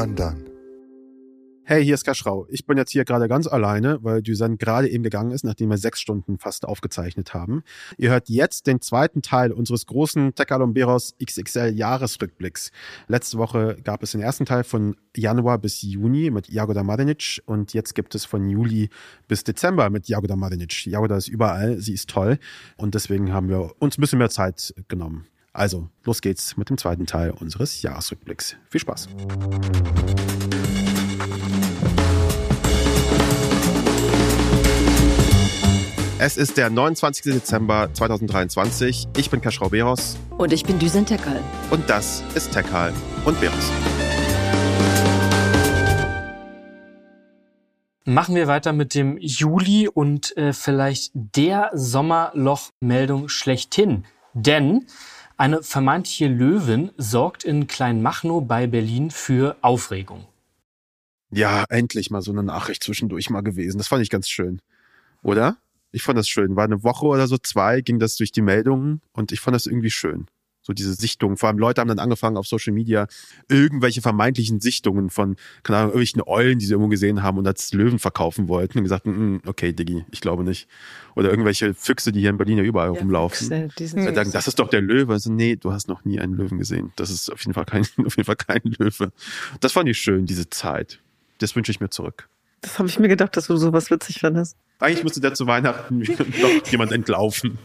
undone. Hey, hier ist Kaschrau. Ich bin jetzt hier gerade ganz alleine, weil Dusan gerade eben gegangen ist, nachdem wir sechs Stunden fast aufgezeichnet haben. Ihr hört jetzt den zweiten Teil unseres großen Tecalomberos XXL Jahresrückblicks. Letzte Woche gab es den ersten Teil von Januar bis Juni mit Jagoda Madenic und jetzt gibt es von Juli bis Dezember mit Jagoda Madenic. Jagoda ist überall, sie ist toll und deswegen haben wir uns ein bisschen mehr Zeit genommen. Also, los geht's mit dem zweiten Teil unseres Jahresrückblicks. Viel Spaß. Es ist der 29. Dezember 2023. Ich bin Kaschrau Beros. Und ich bin Düsen Tekal. Und das ist Tekal und Beros. Machen wir weiter mit dem Juli und äh, vielleicht der Sommerlochmeldung schlechthin. Denn eine vermeintliche Löwin sorgt in Kleinmachnow bei Berlin für Aufregung. Ja, endlich mal so eine Nachricht zwischendurch mal gewesen. Das fand ich ganz schön. Oder? Ich fand das schön. War eine Woche oder so, zwei, ging das durch die Meldungen und ich fand das irgendwie schön. So diese Sichtungen. Vor allem Leute haben dann angefangen auf Social Media irgendwelche vermeintlichen Sichtungen von, keine Ahnung, irgendwelchen Eulen, die sie irgendwo gesehen haben und als Löwen verkaufen wollten und gesagt, mm, okay, Diggi, ich glaube nicht. Oder irgendwelche Füchse, die hier in Berlin ja überall ja, rumlaufen. Füchse, sagen, das ist doch der Löwe. Also, nee, du hast noch nie einen Löwen gesehen. Das ist auf jeden Fall kein, auf jeden Fall kein Löwe. Das fand ich schön, diese Zeit. Das wünsche ich mir zurück. Das habe ich mir gedacht, dass du sowas witzig fandest. Eigentlich müsste der zu Weihnachten noch jemand entlaufen.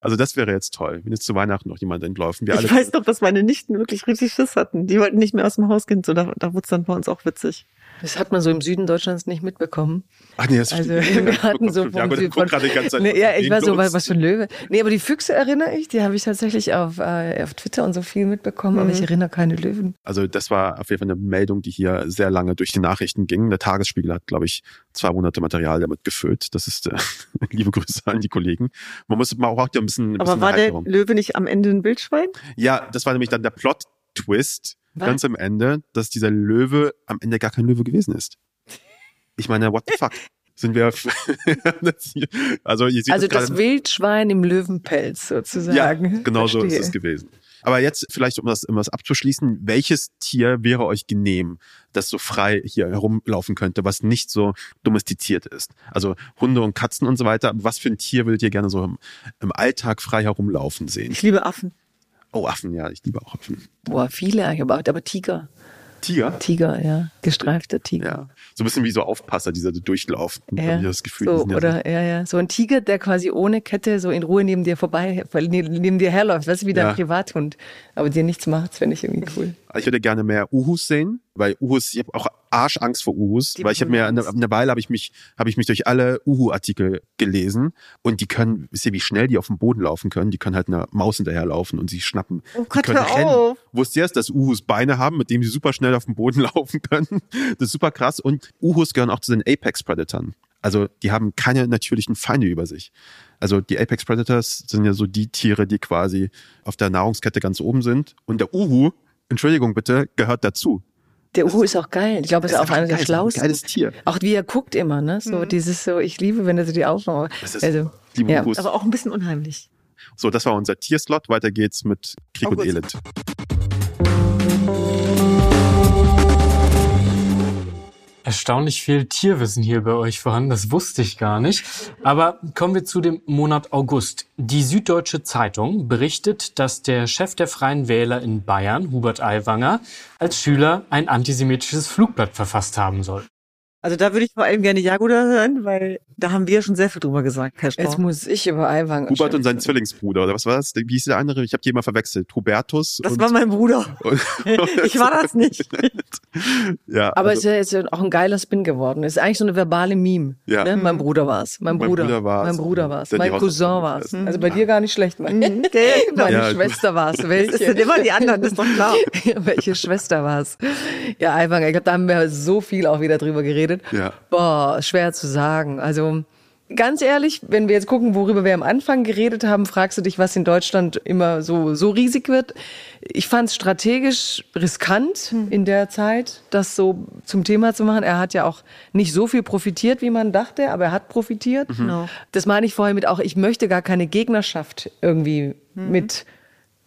Also das wäre jetzt toll, wenn jetzt zu Weihnachten noch jemand entlaufen. Wir ich weiß doch, dass meine Nichten wirklich richtig Schiss hatten. Die wollten nicht mehr aus dem Haus gehen. So, da, da wurde es dann bei uns auch witzig. Das hat man so im Süden Deutschlands nicht mitbekommen. Ach nee, das also wir hatten so ja, gut, von, gerade die ganze Zeit nee, ja, ich war so, was, was für ein Löwe. Nee, aber die Füchse erinnere ich, die habe ich tatsächlich auf, äh, auf Twitter und so viel mitbekommen, mhm. aber ich mhm. erinnere keine Löwen. Also das war auf jeden Fall eine Meldung, die hier sehr lange durch die Nachrichten ging. Der Tagesspiegel hat, glaube ich, zwei Monate Material damit gefüllt. Das ist äh, liebe Grüße an die Kollegen. Man muss man braucht ja ein bisschen. Ein aber bisschen war der Löwe nicht am Ende ein Wildschwein? Ja, das war nämlich dann der Plot-Twist. Ganz am Ende, dass dieser Löwe am Ende gar kein Löwe gewesen ist. Ich meine, what the fuck? Sind wir, also ihr seht Also das, das Wildschwein im Löwenpelz sozusagen. Ja, genau Verstehe. so ist es gewesen. Aber jetzt vielleicht, um das, um das abzuschließen, welches Tier wäre euch genehm, das so frei hier herumlaufen könnte, was nicht so domestiziert ist? Also Hunde und Katzen und so weiter. Was für ein Tier würdet ihr gerne so im, im Alltag frei herumlaufen sehen? Ich liebe Affen. Oh, Affen, ja, ich liebe auch Affen. Boah, viele, aber Tiger. Tiger? Tiger, ja. Gestreifter Tiger. Ja. So ein bisschen wie so Aufpasser, die da durchlaufen. Ja. das Gefühl, so, ja oder, so. ja, ja. So ein Tiger, der quasi ohne Kette so in Ruhe neben dir vorbei, neben dir herläuft. Weißt du, wie dein ja. Privathund. Aber dir nichts macht, finde ich irgendwie cool. Ich würde gerne mehr Uhus sehen, weil Uhus, ich habe auch Arschangst vor Uhus, die weil ich habe mir eine, eine Weile habe ich mich habe ich mich durch alle Uhu-Artikel gelesen und die können, wisst ihr, wie schnell die auf dem Boden laufen können? Die können halt einer Maus hinterherlaufen und sie schnappen. Oh Gott, die können hör rennen. auf. Wusst ihr es, dass Uhus Beine haben, mit denen sie super schnell auf dem Boden laufen können? Das ist super krass und Uhus gehören auch zu den Apex Predators. Also die haben keine natürlichen Feinde über sich. Also die Apex Predators sind ja so die Tiere, die quasi auf der Nahrungskette ganz oben sind. Und der Uhu, Entschuldigung bitte, gehört dazu. Der Uhu ist auch geil. Ich glaube, es ist auch einer der schlauesten. Geiles Tier. Auch wie er guckt immer, ne? So mhm. dieses so, ich liebe, wenn er so die Augen macht. Also, ja, aber auch ein bisschen unheimlich. So, das war unser Tierslot. Weiter geht's mit Krieg oh, und Elend. Erstaunlich viel Tierwissen hier bei euch vorhanden, das wusste ich gar nicht. Aber kommen wir zu dem Monat August. Die Süddeutsche Zeitung berichtet, dass der Chef der Freien Wähler in Bayern, Hubert Aiwanger, als Schüler ein antisemitisches Flugblatt verfasst haben soll. Also da würde ich vor allem gerne Jaguda hören, weil da haben wir schon sehr viel drüber gesagt, Herr Strauch. Jetzt muss ich über Aiwanger. Hubert und sein Zwillingsbruder, oder was war das? Wie hieß der andere? Ich habe die immer verwechselt. Hubertus. Das war mein Bruder. ich war das nicht. ja, Aber also, es ist ja jetzt auch ein geiler Spin geworden. Es ist eigentlich so eine verbale Meme. Ja. Ne? Mein Bruder war es. Mein Bruder. Mein Bruder war es. Mein, Bruder war's. mein Cousin war es. Also bei dir gar nicht schlecht. Mein, mhm. Meine ja, Schwester war es. Welche? Das sind immer die anderen, das ist doch klar. Welche Schwester war es? Ja, Aiwanger. Ich glaube, da haben wir so viel auch wieder drüber geredet. Ja. Boah, schwer zu sagen. Also ganz ehrlich, wenn wir jetzt gucken, worüber wir am Anfang geredet haben, fragst du dich, was in Deutschland immer so, so riesig wird. Ich fand es strategisch riskant hm. in der Zeit, das so zum Thema zu machen. Er hat ja auch nicht so viel profitiert, wie man dachte, aber er hat profitiert. Mhm. Genau. Das meine ich vorher mit auch, ich möchte gar keine Gegnerschaft irgendwie mhm. mit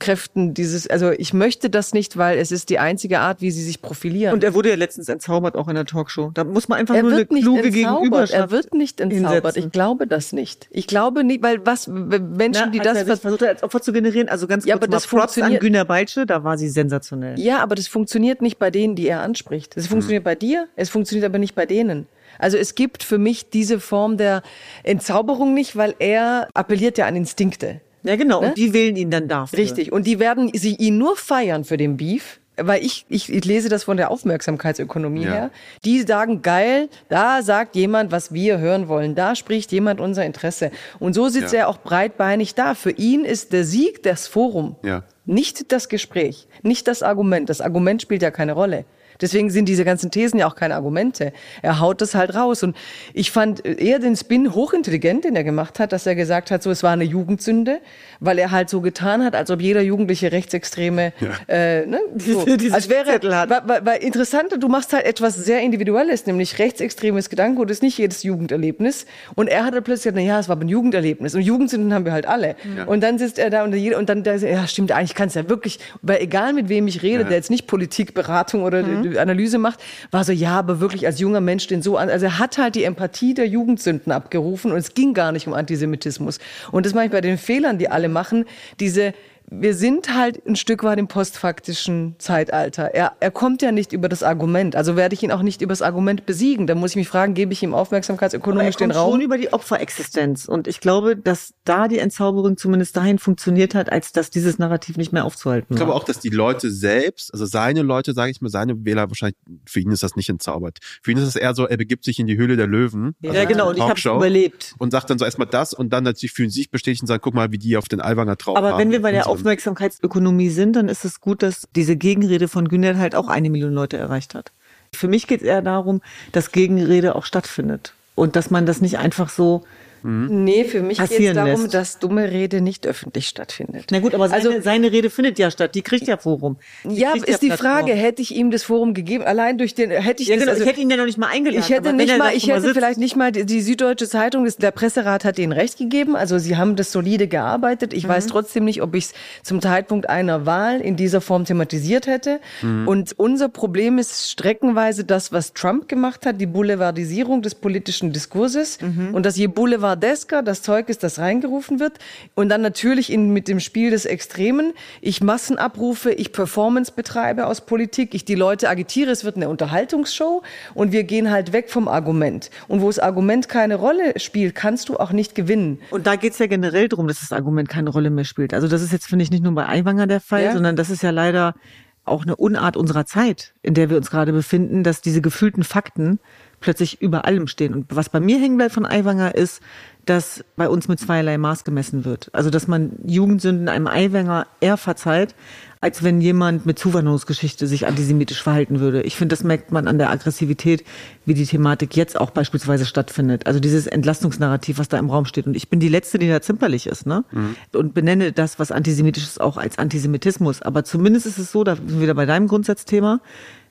Triebkräften dieses, also ich möchte das nicht, weil es ist die einzige Art, wie sie sich profilieren. Und er wurde ja letztens entzaubert, auch in der Talkshow. Da muss man einfach er nur eine kluge Gegenüberschaft Er wird nicht entzaubert. Hinsetzen. Ich glaube das nicht. Ich glaube nicht, weil was Menschen, Na, die das er versucht als Opfer zu generieren, also ganz ja, kurz aber das Props an Günter Beitsche, da war sie sensationell. Ja, aber das funktioniert nicht bei denen, die er anspricht. Es funktioniert hm. bei dir, es funktioniert aber nicht bei denen. Also es gibt für mich diese Form der Entzauberung nicht, weil er appelliert ja an Instinkte. Ja, genau. Ne? Und die wählen ihn dann dafür. Richtig. Und die werden sie ihn nur feiern für den Beef. Weil ich, ich, ich lese das von der Aufmerksamkeitsökonomie ja. her. Die sagen, geil, da sagt jemand, was wir hören wollen. Da spricht jemand unser Interesse. Und so sitzt ja. er auch breitbeinig da. Für ihn ist der Sieg das Forum. Ja. Nicht das Gespräch, nicht das Argument. Das Argument spielt ja keine Rolle. Deswegen sind diese ganzen Thesen ja auch keine Argumente. Er haut das halt raus. Und ich fand eher den Spin hochintelligent, den er gemacht hat, dass er gesagt hat, so es war eine Jugendsünde, weil er halt so getan hat, als ob jeder jugendliche Rechtsextreme, ja. äh, ne, so, als wäre, weil, weil, weil interessant, du machst halt etwas sehr Individuelles, nämlich rechtsextremes Gedankengut ist nicht jedes Jugenderlebnis. Und er hat plötzlich gesagt, na ja, es war ein Jugenderlebnis. Und Jugendsünden haben wir halt alle. Ja. Und dann sitzt er da und, jeder, und dann, ja, stimmt, eigentlich kann es ja wirklich, weil egal mit wem ich rede, ja. der jetzt nicht Politikberatung oder mhm. Analyse macht, war so, ja, aber wirklich als junger Mensch den so an. Also er hat halt die Empathie der Jugendsünden abgerufen und es ging gar nicht um Antisemitismus. Und das mache ich bei den Fehlern, die alle machen, diese wir sind halt ein Stück weit im postfaktischen Zeitalter. Er, er kommt ja nicht über das Argument. Also werde ich ihn auch nicht über das Argument besiegen. Da muss ich mich fragen, gebe ich ihm aufmerksamkeitsökonomisch den Raum? schon über die Opferexistenz. Und ich glaube, dass da die Entzauberung zumindest dahin funktioniert hat, als dass dieses Narrativ nicht mehr aufzuhalten war. Ich glaube auch, dass die Leute selbst, also seine Leute, sage ich mal, seine Wähler wahrscheinlich, für ihn ist das nicht entzaubert. Für ihn ist es eher so, er begibt sich in die Höhle der Löwen. Ja, also genau. Und ich habe überlebt. Und sagt dann so erstmal das und dann natürlich fühlen sie sich bestätigt und sagen, guck mal, wie die auf den Alwanger drauf Aber wenn wir bei der Aufmerksamkeitsökonomie sind, dann ist es gut, dass diese Gegenrede von Günter halt auch eine Million Leute erreicht hat. Für mich geht es eher darum, dass Gegenrede auch stattfindet und dass man das nicht einfach so Mhm. Nee, für mich geht es darum, lässt. dass dumme Rede nicht öffentlich stattfindet. Na gut, aber seine, also, seine Rede findet ja statt. Die kriegt ja Forum. Die ja, ist ja die Frage, hätte ich ihm das Forum gegeben? Allein durch den, hätte ich ja, das, genau, also, ich hätte ihn ja noch nicht mal eingeladen. Ich hätte nicht mal, ich hätte vielleicht nicht mal, die Süddeutsche Zeitung, der Presserat hat ihnen recht gegeben. Also sie haben das solide gearbeitet. Ich mhm. weiß trotzdem nicht, ob ich es zum Zeitpunkt einer Wahl in dieser Form thematisiert hätte. Mhm. Und unser Problem ist streckenweise das, was Trump gemacht hat, die Boulevardisierung des politischen Diskurses. Mhm. Und das je Boulevardesker, das Zeug ist, das reingerufen wird. Und dann natürlich in, mit dem Spiel des Extremen. Ich Massenabrufe, ich Performance betreibe aus Politik, ich die Leute agitiere, es wird eine Unterhaltungsshow und wir gehen halt weg vom Argument. Und wo das Argument keine Rolle spielt, kannst du auch nicht gewinnen. Und da geht es ja generell darum, dass das Argument keine Rolle mehr spielt. Also das ist jetzt, finde ich, nicht nur bei Aiwanger der Fall, ja. sondern das ist ja leider auch eine Unart unserer Zeit, in der wir uns gerade befinden, dass diese gefühlten Fakten plötzlich über allem stehen. Und was bei mir hängen bleibt von Aiwanger ist, dass bei uns mit zweierlei Maß gemessen wird. Also dass man Jugendsünden einem Eiwanger eher verzeiht, als wenn jemand mit Zuwanderungsgeschichte sich antisemitisch verhalten würde. Ich finde, das merkt man an der Aggressivität, wie die Thematik jetzt auch beispielsweise stattfindet. Also dieses Entlastungsnarrativ, was da im Raum steht. Und ich bin die Letzte, die da zimperlich ist, ne? Mhm. Und benenne das, was antisemitisch ist, auch als Antisemitismus. Aber zumindest ist es so, da sind wir wieder bei deinem Grundsatzthema,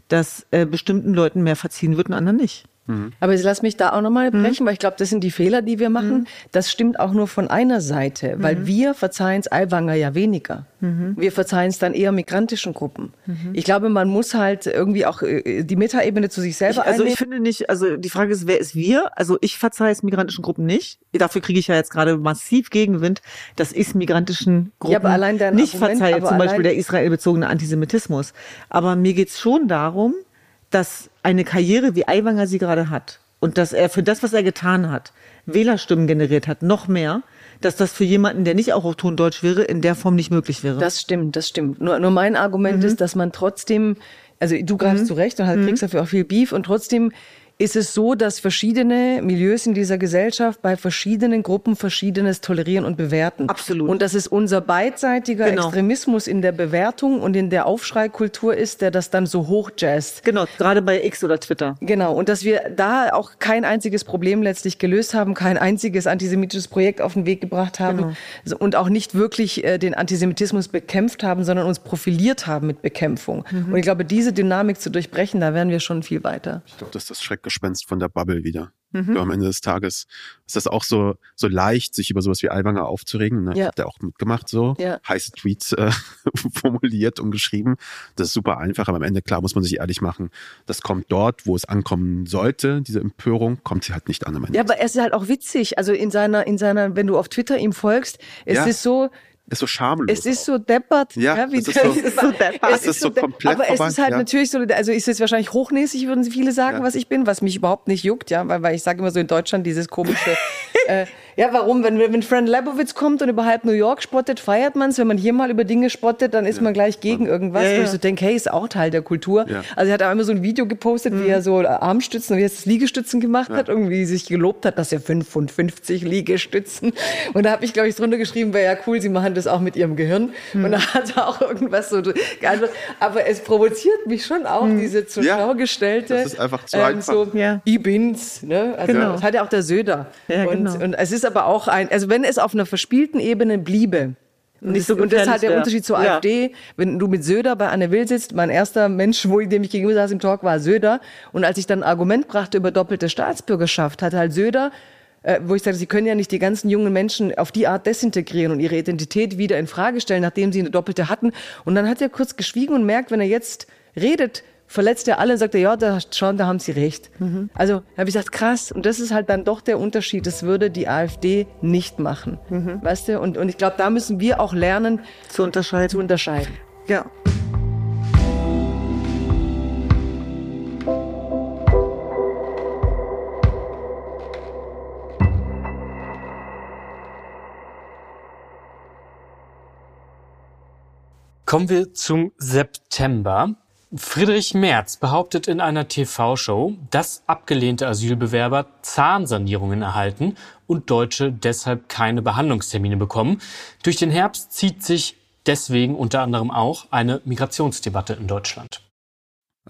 dass äh, bestimmten Leuten mehr verziehen wird und anderen nicht. Mhm. Aber jetzt lass mich da auch nochmal mhm. brechen, mhm. weil ich glaube, das sind die Fehler, die wir machen. Mhm. Das stimmt auch nur von einer Seite, weil mhm. wir verzeihen es Aiwanger ja weniger. Mhm. Wir verzeihen es dann eher migrantischen Gruppen. Ich glaube, man muss halt irgendwie auch äh, die Metaebene zu sich selber ich, Also einnehmen. ich finde nicht, also die Frage ist, wer ist wir? Also ich verzeihe es migrantischen Gruppen nicht. Dafür kriege ich ja jetzt gerade massiv Gegenwind, dass ich migrantischen Gruppen ja, aber allein nicht Argument, verzeihe, zum Beispiel der israelbezogene Antisemitismus. Aber mir geht's schon darum, dass eine Karriere wie Aiwanger sie gerade hat und dass er für das, was er getan hat, Wählerstimmen generiert hat, noch mehr, dass das für jemanden, der nicht auch auf Tondeutsch wäre, in der Form nicht möglich wäre. Das stimmt, das stimmt. Nur, nur mein Argument mhm. ist, dass man trotzdem, also du greifst mhm. zu Recht und halt kriegst mhm. dafür auch viel Beef und trotzdem ist es so, dass verschiedene Milieus in dieser Gesellschaft bei verschiedenen Gruppen Verschiedenes tolerieren und bewerten. Absolut. Und dass es unser beidseitiger genau. Extremismus in der Bewertung und in der Aufschreikultur ist, der das dann so hochjazzt. Genau, gerade bei X oder Twitter. Genau, und dass wir da auch kein einziges Problem letztlich gelöst haben, kein einziges antisemitisches Projekt auf den Weg gebracht haben genau. und auch nicht wirklich äh, den Antisemitismus bekämpft haben, sondern uns profiliert haben mit Bekämpfung. Mhm. Und ich glaube, diese Dynamik zu durchbrechen, da wären wir schon viel weiter. Ich glaube, dass das schrecklich Schreckgespenst von der Bubble wieder. Mhm. Am Ende des Tages ist das auch so, so leicht, sich über sowas wie Aiwanger aufzuregen. Ne? Ja. Hat er auch mitgemacht so. Ja. Heiße Tweets äh, formuliert und geschrieben. Das ist super einfach, aber am Ende, klar, muss man sich ehrlich machen. Das kommt dort, wo es ankommen sollte, diese Empörung, kommt sie halt nicht an am Ende. Ja, aber er ist halt auch witzig. Also in seiner, in seiner, wenn du auf Twitter ihm folgst, es ja. ist so, ist so schamlos. Es ist so deppert. Ja, ja wie es, ist so, es ist so deppert. Es ist so komplett Aber vorbei. es ist halt ja. natürlich so, also ist es wahrscheinlich hochnäsig, würden viele sagen, ja. was ich bin, was mich überhaupt nicht juckt, ja, weil, weil ich sage immer so in Deutschland dieses komische, äh, ja, warum? Wenn, wenn Fran Lebowitz kommt und über halb New York spottet, feiert man es. Wenn man hier mal über Dinge spottet, dann ist ja. man gleich gegen irgendwas. Ja, ja. Wo ich so denke, hey, ist auch Teil der Kultur. Also er hat auch immer so ein Video gepostet, mhm. wie er so Armstützen, wie er das Liegestützen gemacht hat, irgendwie sich gelobt hat, dass er 55 Liegestützen. Und da habe ich, glaube ich, drunter geschrieben, wäre ja cool, sie machen das auch mit ihrem Gehirn. Mhm. Und da hat er auch irgendwas so geantwortet. Aber es provoziert mich schon auch, mhm. diese zur Schau gestellte. Das ist einfach zu ähm, einfach. So, ich bin's. Ne? Also genau. das hat ja auch der Söder. Ja, und, genau. Und es ist aber auch ein, also wenn es auf einer verspielten Ebene bliebe, und, nicht so und das ist halt der Unterschied zur ja. AfD. Wenn du mit Söder bei Anne Will sitzt, mein erster Mensch, wo ich, dem ich gegenüber saß im Talk, war Söder. Und als ich dann ein Argument brachte über doppelte Staatsbürgerschaft, hat halt Söder, äh, wo ich sage, sie können ja nicht die ganzen jungen Menschen auf die Art desintegrieren und ihre Identität wieder in Frage stellen, nachdem sie eine doppelte hatten. Und dann hat er kurz geschwiegen und merkt, wenn er jetzt redet, verletzt er alle und sagt er, ja, da, schon, da haben sie recht. Mhm. Also habe ich gesagt, krass. Und das ist halt dann doch der Unterschied. Das würde die AfD nicht machen. Mhm. Weißt du? Und, und ich glaube, da müssen wir auch lernen, zu unterscheiden. Zu unterscheiden. Ja. Kommen wir zum September. Friedrich Merz behauptet in einer TV-Show, dass abgelehnte Asylbewerber Zahnsanierungen erhalten und Deutsche deshalb keine Behandlungstermine bekommen. Durch den Herbst zieht sich deswegen unter anderem auch eine Migrationsdebatte in Deutschland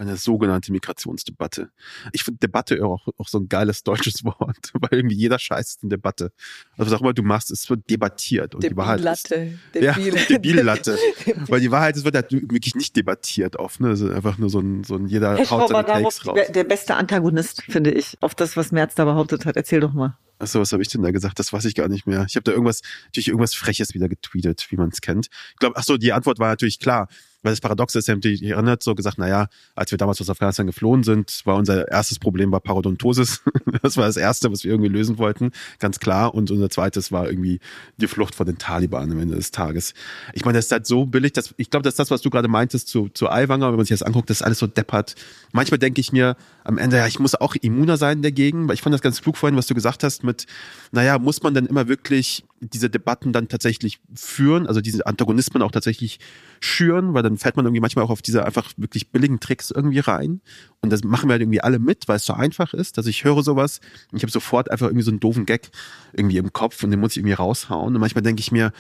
eine sogenannte Migrationsdebatte. Ich finde Debatte auch, auch so ein geiles deutsches Wort, weil irgendwie jeder Scheiß ist eine Debatte. Also was auch immer du machst, es wird debattiert. Und die Wahrheit ist, ja, Debillatte. weil die Wahrheit ist, wird halt wirklich nicht debattiert oft. Ne? Also einfach nur so ein, so ein jeder Herr haut seine Takes raus. Der beste Antagonist, finde ich, auf das, was Merz da behauptet hat. Erzähl doch mal. Achso, was habe ich denn da gesagt? Das weiß ich gar nicht mehr. Ich habe da irgendwas, natürlich irgendwas Freches wieder getweetet, wie man es kennt. Ich glaube, ach so, die Antwort war natürlich klar weil das Paradoxe ist, ich erinnert so gesagt, naja, als wir damals aus Afghanistan geflohen sind, war unser erstes Problem war Parodontosis. das war das erste, was wir irgendwie lösen wollten, ganz klar. Und unser zweites war irgendwie die Flucht vor den Taliban am Ende des Tages. Ich meine, das ist halt so billig, dass ich glaube, dass das, was du gerade meintest zu, zu Aiwanger, wenn man sich das anguckt, das ist alles so deppert. Manchmal denke ich mir am Ende, ja, ich muss auch immuner sein dagegen, weil ich fand das ganz klug vorhin, was du gesagt hast mit, naja, muss man dann immer wirklich diese Debatten dann tatsächlich führen, also diese Antagonismen auch tatsächlich schüren, weil dann fällt man irgendwie manchmal auch auf diese einfach wirklich billigen Tricks irgendwie rein. Und das machen wir halt irgendwie alle mit, weil es so einfach ist, dass ich höre sowas und ich habe sofort einfach irgendwie so einen doofen Gag irgendwie im Kopf und den muss ich irgendwie raushauen. Und manchmal denke ich mir,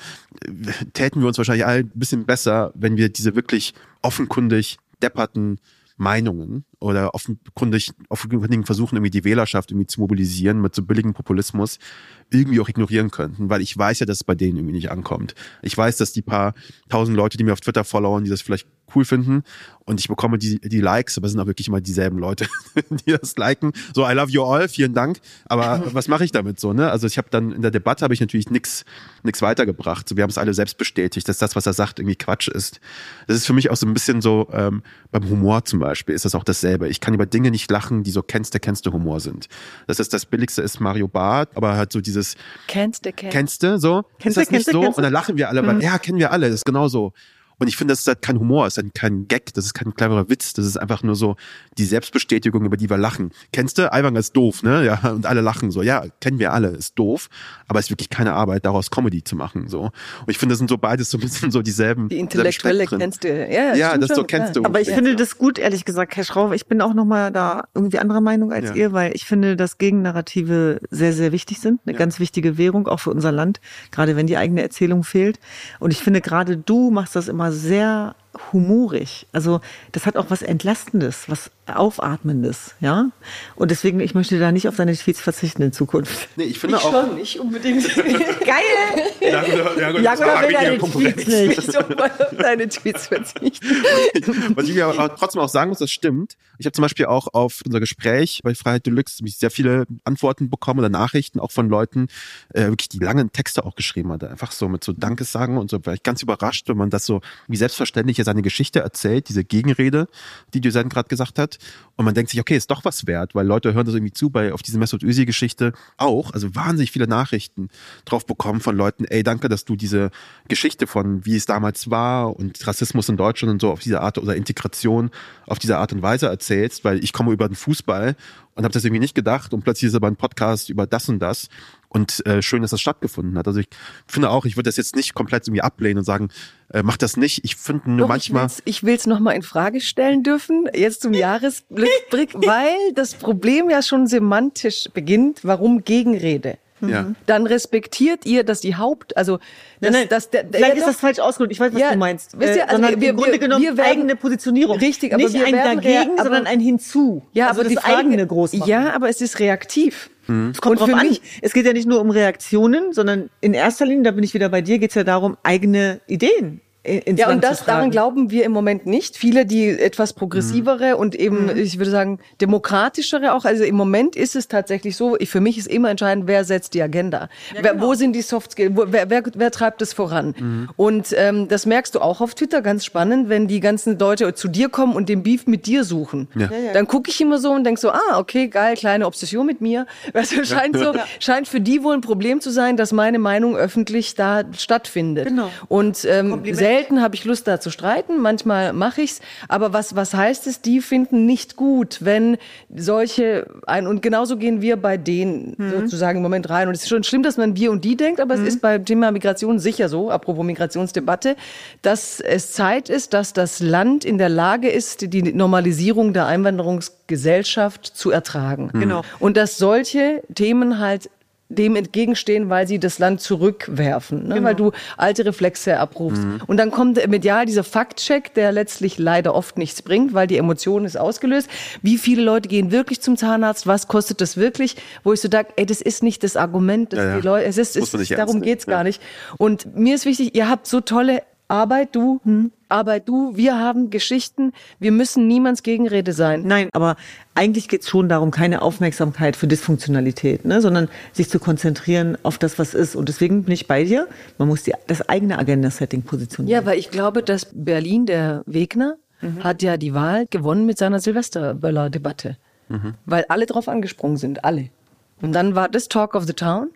täten wir uns wahrscheinlich alle ein bisschen besser, wenn wir diese wirklich offenkundig depperten Meinungen oder offenkundig, offenkundig versuchen, irgendwie die Wählerschaft irgendwie zu mobilisieren mit so billigem Populismus, irgendwie auch ignorieren könnten, weil ich weiß ja, dass es bei denen irgendwie nicht ankommt. Ich weiß, dass die paar tausend Leute, die mir auf Twitter followen, die das vielleicht cool finden und ich bekomme die, die Likes, aber es sind auch wirklich immer dieselben Leute, die das liken. So, I love you all, vielen Dank. Aber was mache ich damit so, ne? Also ich habe dann in der Debatte habe ich natürlich nichts nix weitergebracht. So, wir haben es alle selbst bestätigt, dass das, was er sagt, irgendwie Quatsch ist. Das ist für mich auch so ein bisschen so, ähm, beim Humor zum Beispiel ist das auch dasselbe. Ich kann über Dinge nicht lachen, die so kennst du, kennst du Humor sind. Das ist das Billigste ist Mario Barth, aber halt so dieses Kennst du, kennst, kennst du, so. Kennst ist das nicht so? Und dann lachen wir alle, weil, mhm. ja, kennen wir alle, das ist genau so. Und ich finde, das ist halt kein Humor, das ist halt kein Gag, das ist kein cleverer Witz, das ist einfach nur so die Selbstbestätigung, über die wir lachen. Kennst du? Aiwanger ist doof, ne? Ja, und alle lachen so. Ja, kennen wir alle, ist doof, aber es ist wirklich keine Arbeit, daraus Comedy zu machen, so. Und ich finde, das sind so beides so ein bisschen so dieselben. Die intellektuelle kennst du, ja. Ja, das so kennst du. Aber ich finde das gut, ehrlich gesagt, Herr Schrauf. Ich bin auch nochmal da irgendwie anderer Meinung als ja. ihr, weil ich finde, dass Gegennarrative sehr, sehr wichtig sind. Eine ja. ganz wichtige Währung, auch für unser Land, gerade wenn die eigene Erzählung fehlt. Und ich finde, gerade du machst das immer sehr humorig. Also das hat auch was Entlastendes, was Aufatmendes, ja. Und deswegen, ich möchte da nicht auf deine Tweets verzichten in Zukunft. Nee, ich finde Ich auch. schon, nicht unbedingt. Geil! Ja, gut, ja, gut, Ja, gut, wegen deine. Tweets nicht. Ich auf deine Tweets verzichten. Was ich mir aber trotzdem auch sagen muss, das stimmt. Ich habe zum Beispiel auch auf unser Gespräch bei Freiheit Deluxe sehr viele Antworten bekommen oder Nachrichten auch von Leuten, äh, wirklich die langen Texte auch geschrieben hat. Einfach so mit so Dankessagen und so. War ich ganz überrascht, wenn man das so wie selbstverständlich hier seine Geschichte erzählt, diese Gegenrede, die Dusan gerade gesagt hat. Und man denkt sich, okay, ist doch was wert, weil Leute hören das irgendwie zu bei auf diese Mesut Özil Geschichte auch. Also wahnsinnig viele Nachrichten drauf bekommen von Leuten, ey, danke, dass du diese Geschichte von wie es damals war und Rassismus in Deutschland und so auf diese Art oder Integration auf diese Art und Weise erzählst, weil ich komme über den Fußball und habe das irgendwie nicht gedacht und plötzlich ist aber ein Podcast über das und das und äh, schön, dass das stattgefunden hat. Also ich finde auch, ich würde das jetzt nicht komplett irgendwie ablehnen und sagen, äh, mach das nicht. Ich finde nur Doch, manchmal Ich will es nochmal in Frage stellen dürfen, jetzt zum Jahresblick, weil das Problem ja schon semantisch beginnt. Warum Gegenrede? Ja. Dann respektiert ihr, dass die Haupt, also dass, Nein, nein, dass der, Vielleicht ja ist doch- das falsch ausgedrückt. Ich weiß, was Ja, du meinst. wisst ihr, Äh, also sondern wir- im Grunde wir- genommen wir werden- eigene Positionierung. Richtig, aber Nicht wir ein werden dagegen, aber- sondern ein hinzu. ja, also aber das die Frage, eigene groß machen. Ja, aber es ist reaktiv. Es kommt Und drauf für an. mich- Es geht ja nicht nur um Reaktionen, sondern in erster Linie, da bin ich wieder bei dir, geht es ja darum, eigene Ideen Ja, Land und das zu daran glauben wir im Moment nicht. Viele, die etwas progressivere und eben, Mhm. ich würde sagen, demokratischere auch. Also im Moment ist es tatsächlich so, ich, für mich ist immer entscheidend, wer setzt die Agenda. wer, genau. wo sind die Soft Skills? Wo, wer, wer, wer treibt es voran? Mhm. Und ähm, das merkst du auch auf Twitter ganz spannend, wenn die ganzen Leute zu dir kommen und den Beef mit dir suchen. Ja. Dann gucke ich immer so und denk so, ah, okay, geil, kleine Obsession mit mir. Also scheint so, scheint für die wohl ein Problem zu sein, dass meine Meinung öffentlich da stattfindet. Genau. Und ähm, Kompliment. Selten habe ich Lust da zu streiten, manchmal mache ich's. Aber was was heißt es? Die finden nicht gut, wenn solche ein und genauso gehen wir bei denen sozusagen im Moment rein. Und es ist schon schlimm, dass man wir und die denkt, aber es ist beim Thema Migration sicher so. Apropos Migrationsdebatte, dass es Zeit ist, dass das Land in der Lage ist, die Normalisierung der Einwanderungsgesellschaft zu ertragen. Genau. Und dass solche Themen halt dem entgegenstehen, weil sie das Land zurückwerfen, ne? weil du alte Reflexe abrufst. Und dann kommt medial dieser Faktcheck, der letztlich leider oft nichts bringt, weil die Emotion ist ausgelöst. Wie viele Leute gehen wirklich zum Zahnarzt? Was kostet das wirklich? Wo ich so denke, ey, das ist nicht das Argument, dass Ja, ja. die Leute, es ist, es, nicht darum geht's ja. gar nicht. Und mir ist wichtig, ihr habt so tolle Arbeit, du, hm, Arbeit, du, wir haben Geschichten, wir müssen niemands Gegenrede sein. Nein, aber eigentlich geht es schon darum, keine Aufmerksamkeit für Dysfunktionalität, ne, sondern sich zu konzentrieren auf das, was ist. Und deswegen bin ich bei dir. Man muss die, das eigene Agenda-Setting positionieren. Ja, weil ich glaube, dass Berlin, der Wegner, hat ja die Wahl gewonnen mit seiner Silvesterböller-Debatte. Weil alle drauf angesprungen sind, alle. Und dann war das Talk of the Town.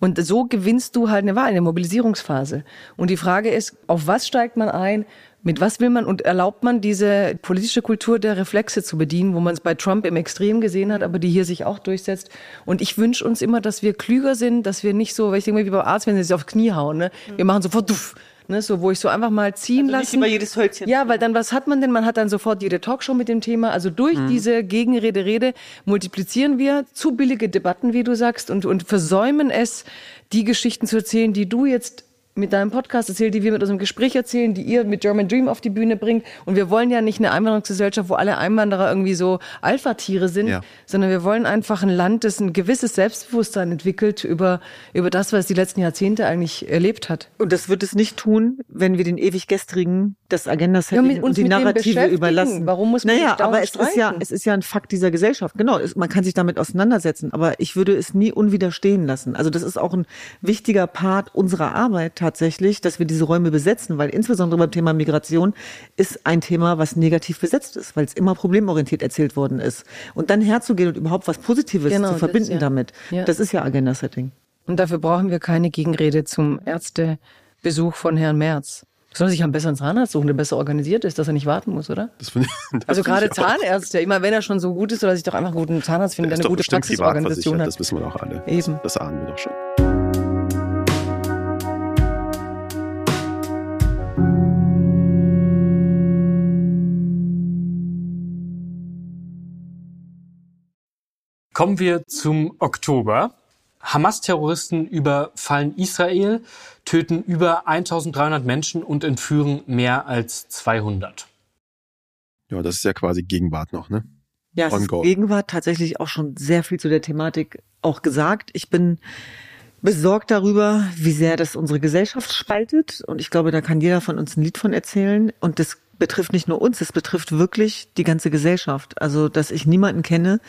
Und so gewinnst du halt eine Wahl, eine Mobilisierungsphase. Und die Frage ist, auf was steigt man ein? Mit was will man und erlaubt man diese politische Kultur der Reflexe zu bedienen, wo man es bei Trump im Extrem gesehen hat, aber die hier sich auch durchsetzt? Und ich wünsche uns immer, dass wir klüger sind, dass wir nicht so, weil ich denke mal, wie beim Arzt, wenn sie sich aufs Knie hauen, ne? Wir machen sofort duff. Ne, so, wo ich so einfach mal ziehen Also nicht lassen. über jedes Hölzchen. Ja, weil dann, was hat man denn? Man hat dann sofort jede Talkshow mit dem Thema. Also durch diese Gegenrede, Rede multiplizieren wir zu billige Debatten, wie du sagst, und, und versäumen es, die Geschichten zu erzählen, die du jetzt mit deinem Podcast erzählt, die wir mit unserem Gespräch erzählen, die ihr mit German Dream auf die Bühne bringt. Und wir wollen ja nicht eine Einwanderungsgesellschaft, wo alle Einwanderer irgendwie so Alpha-Tiere sind, Ja. sondern wir wollen einfach ein Land, das ein gewisses Selbstbewusstsein entwickelt über, über das, was es die letzten Jahrzehnte eigentlich erlebt hat. Und das wird es nicht tun, wenn wir den ewig gestrigen das Ja, Agenda-Setting mit uns und die Narrative überlassen. Warum muss man naja, aber es ist ja, es ist ja ein Fakt dieser Gesellschaft. Genau, es, man kann sich damit auseinandersetzen, aber ich würde es nie unwiderstehen lassen. Also das ist auch ein wichtiger Part unserer Arbeit tatsächlich, dass wir diese Räume besetzen, weil insbesondere beim Thema Migration ist ein Thema, was negativ besetzt ist, weil es immer problemorientiert erzählt worden ist. Und dann herzugehen und überhaupt was Positives Genau, zu das, verbinden ja. damit, Ja. das ist ja Agenda-Setting. Und dafür brauchen wir keine Gegenrede zum Ärztebesuch von Herrn Merz. Soll er sich einen besseren Zahnarzt suchen, der besser organisiert ist, dass er nicht warten muss, oder? Das ich, das Also gerade ich. Zahnärzte, ich meine, wenn er schon so gut ist, soll er sich doch einfach einen guten Zahnarzt finden, Der der eine gute Praxisorganisation hat. das wissen wir doch alle. Eben. Das, das ahnen wir doch schon. Kommen wir zum Oktober. Hamas-Terroristen überfallen Israel, töten über 1300 Menschen und entführen mehr als 200. Ja, das ist ja quasi Gegenwart noch, ne? Ja, es ist Gegenwart tatsächlich auch schon sehr viel zu der Thematik auch gesagt. Ich bin besorgt darüber, wie sehr das unsere Gesellschaft spaltet. Und ich glaube, da kann jeder von uns ein Lied von erzählen. Und das betrifft nicht nur uns, es betrifft wirklich die ganze Gesellschaft. Also, dass ich niemanden kenne,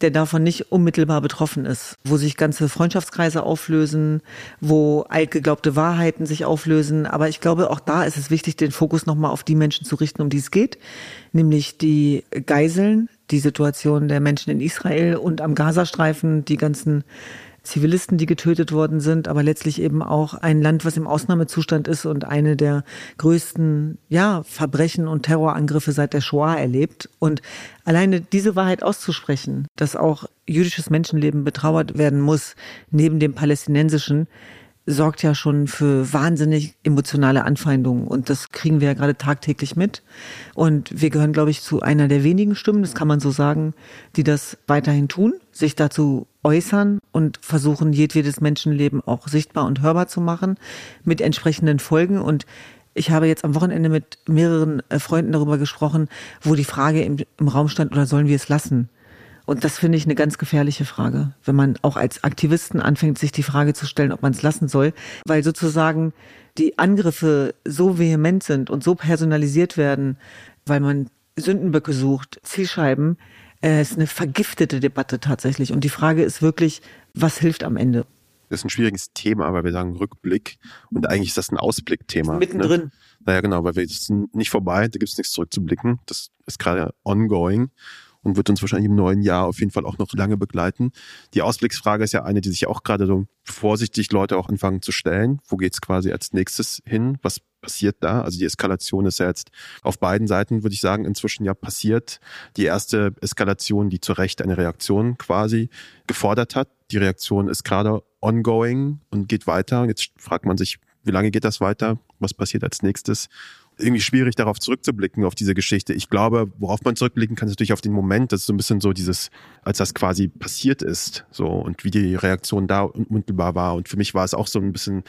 der davon nicht unmittelbar betroffen ist, wo sich ganze Freundschaftskreise auflösen, wo altgeglaubte Wahrheiten sich auflösen. Aber ich glaube, auch da ist es wichtig, den Fokus nochmal auf die Menschen zu richten, um die es geht, nämlich die Geiseln, die Situation der Menschen in Israel und am Gazastreifen, die ganzen Zivilisten, die getötet worden sind, aber letztlich eben auch ein Land, was im Ausnahmezustand ist und eine der größten ja, Verbrechen und Terrorangriffe seit der Shoah erlebt. Und alleine diese Wahrheit auszusprechen, dass auch jüdisches Menschenleben betrauert werden muss, neben dem palästinensischen, sorgt ja schon für wahnsinnig emotionale Anfeindungen. Und das kriegen wir ja gerade tagtäglich mit. Und wir gehören, glaube ich, zu einer der wenigen Stimmen, das kann man so sagen, die das weiterhin tun, sich dazu äußern und versuchen, jedwedes Menschenleben auch sichtbar und hörbar zu machen mit entsprechenden Folgen. Und ich habe jetzt am Wochenende mit mehreren äh, Freunden darüber gesprochen, wo die Frage im, im Raum stand, oder sollen wir es lassen? Und das finde ich eine ganz gefährliche Frage, wenn man auch als Aktivisten anfängt, sich die Frage zu stellen, ob man es lassen soll, weil sozusagen die Angriffe so vehement sind und so personalisiert werden, weil man Sündenböcke sucht, Zielscheiben, es ist eine vergiftete Debatte tatsächlich. Und die Frage ist wirklich, was hilft am Ende? Das ist ein schwieriges Thema, aber wir sagen Rückblick und eigentlich ist das ein Ausblickthema. Mittendrin. Ne? Naja, genau, weil wir sind nicht vorbei, da gibt es nichts zurückzublicken. Das ist gerade ongoing und wird uns wahrscheinlich im neuen Jahr auf jeden Fall auch noch lange begleiten. Die Ausblicksfrage ist ja eine, die sich auch gerade so vorsichtig Leute auch anfangen zu stellen. Wo geht's quasi als nächstes hin? Was passiert da? Also die Eskalation ist ja jetzt auf beiden Seiten, würde ich sagen, inzwischen ja passiert. Die erste Eskalation, die zu Recht eine Reaktion quasi gefordert hat. Die Reaktion ist gerade ongoing und geht weiter. Jetzt fragt man sich, wie lange geht das weiter? Was passiert als nächstes? Irgendwie schwierig darauf zurückzublicken, auf diese Geschichte. Ich glaube, worauf man zurückblicken kann, ist natürlich auf den Moment, das ist so ein bisschen so dieses, als das quasi passiert ist, so, und wie die Reaktion da unmittelbar war. Und für mich war es auch so ein bisschen,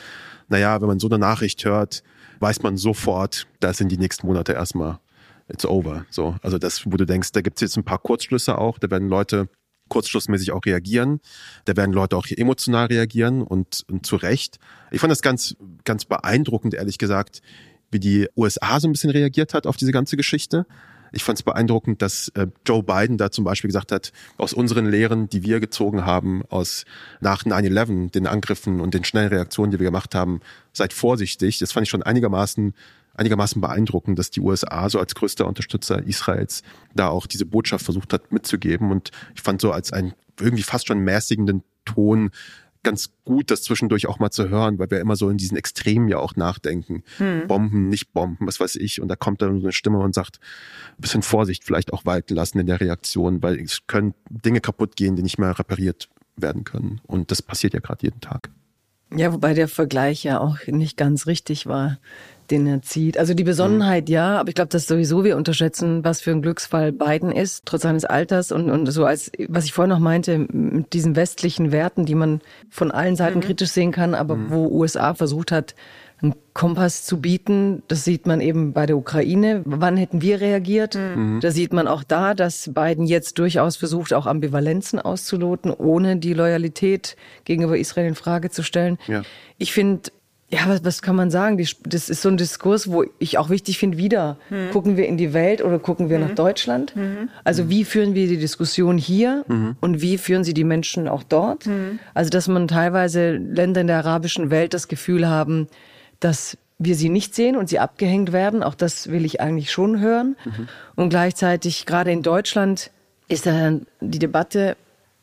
naja, wenn man so eine Nachricht hört, weiß man sofort, da sind die nächsten Monate erstmal, it's over, so. Also das, wo du denkst, da gibt's jetzt ein paar Kurzschlüsse auch, da werden Leute kurzschlussmäßig auch reagieren. Da werden Leute auch emotional reagieren und, und zu Recht. Ich fand das ganz, ganz beeindruckend, ehrlich gesagt, wie die USA so ein bisschen reagiert hat auf diese ganze Geschichte. Ich fand es beeindruckend, dass äh, Joe Biden da zum Beispiel gesagt hat, aus unseren Lehren, die wir gezogen haben, aus nach 9-11, den Angriffen und den schnellen Reaktionen, die wir gemacht haben, seid vorsichtig. Das fand ich schon einigermaßen einigermaßen beeindruckend, dass die USA so als größter Unterstützer Israels da auch diese Botschaft versucht hat mitzugeben. Und ich fand so als einen irgendwie fast schon mäßigenden Ton ganz gut, das zwischendurch auch mal zu hören, weil wir immer so in diesen Extremen ja auch nachdenken. Hm. Bomben, nicht Bomben, was weiß ich. Und da kommt dann so eine Stimme und sagt, ein bisschen Vorsicht vielleicht auch walten lassen in der Reaktion, weil es können Dinge kaputt gehen, die nicht mehr repariert werden können. Und das passiert ja gerade jeden Tag. Ja, wobei der Vergleich ja auch nicht ganz richtig war den er zieht. Also die Besonnenheit, mhm. ja, aber ich glaube, dass sowieso wir unterschätzen, was für ein Glücksfall Biden ist, trotz seines Alters und, und so als, was ich vorhin noch meinte, mit diesen westlichen Werten, die man von allen Seiten mhm. kritisch sehen kann, aber mhm. wo USA versucht hat, einen Kompass zu bieten. Das sieht man eben bei der Ukraine. Wann hätten wir reagiert? Mhm. Da sieht man auch da, dass Biden jetzt durchaus versucht, auch Ambivalenzen auszuloten, ohne die Loyalität gegenüber Israel in Frage zu stellen. Ja. Ich finde, ja, was, was kann man sagen? Das ist so ein Diskurs, wo ich auch wichtig finde, wieder mhm. gucken wir in die Welt oder gucken wir mhm. nach Deutschland? Mhm. Also wie führen wir die Diskussion hier mhm. und wie führen sie die Menschen auch dort? Mhm. Also dass man teilweise Länder in der arabischen Welt das Gefühl haben, dass wir sie nicht sehen und sie abgehängt werden. Auch das will ich eigentlich schon hören. Mhm. Und gleichzeitig gerade in Deutschland ist dann die Debatte,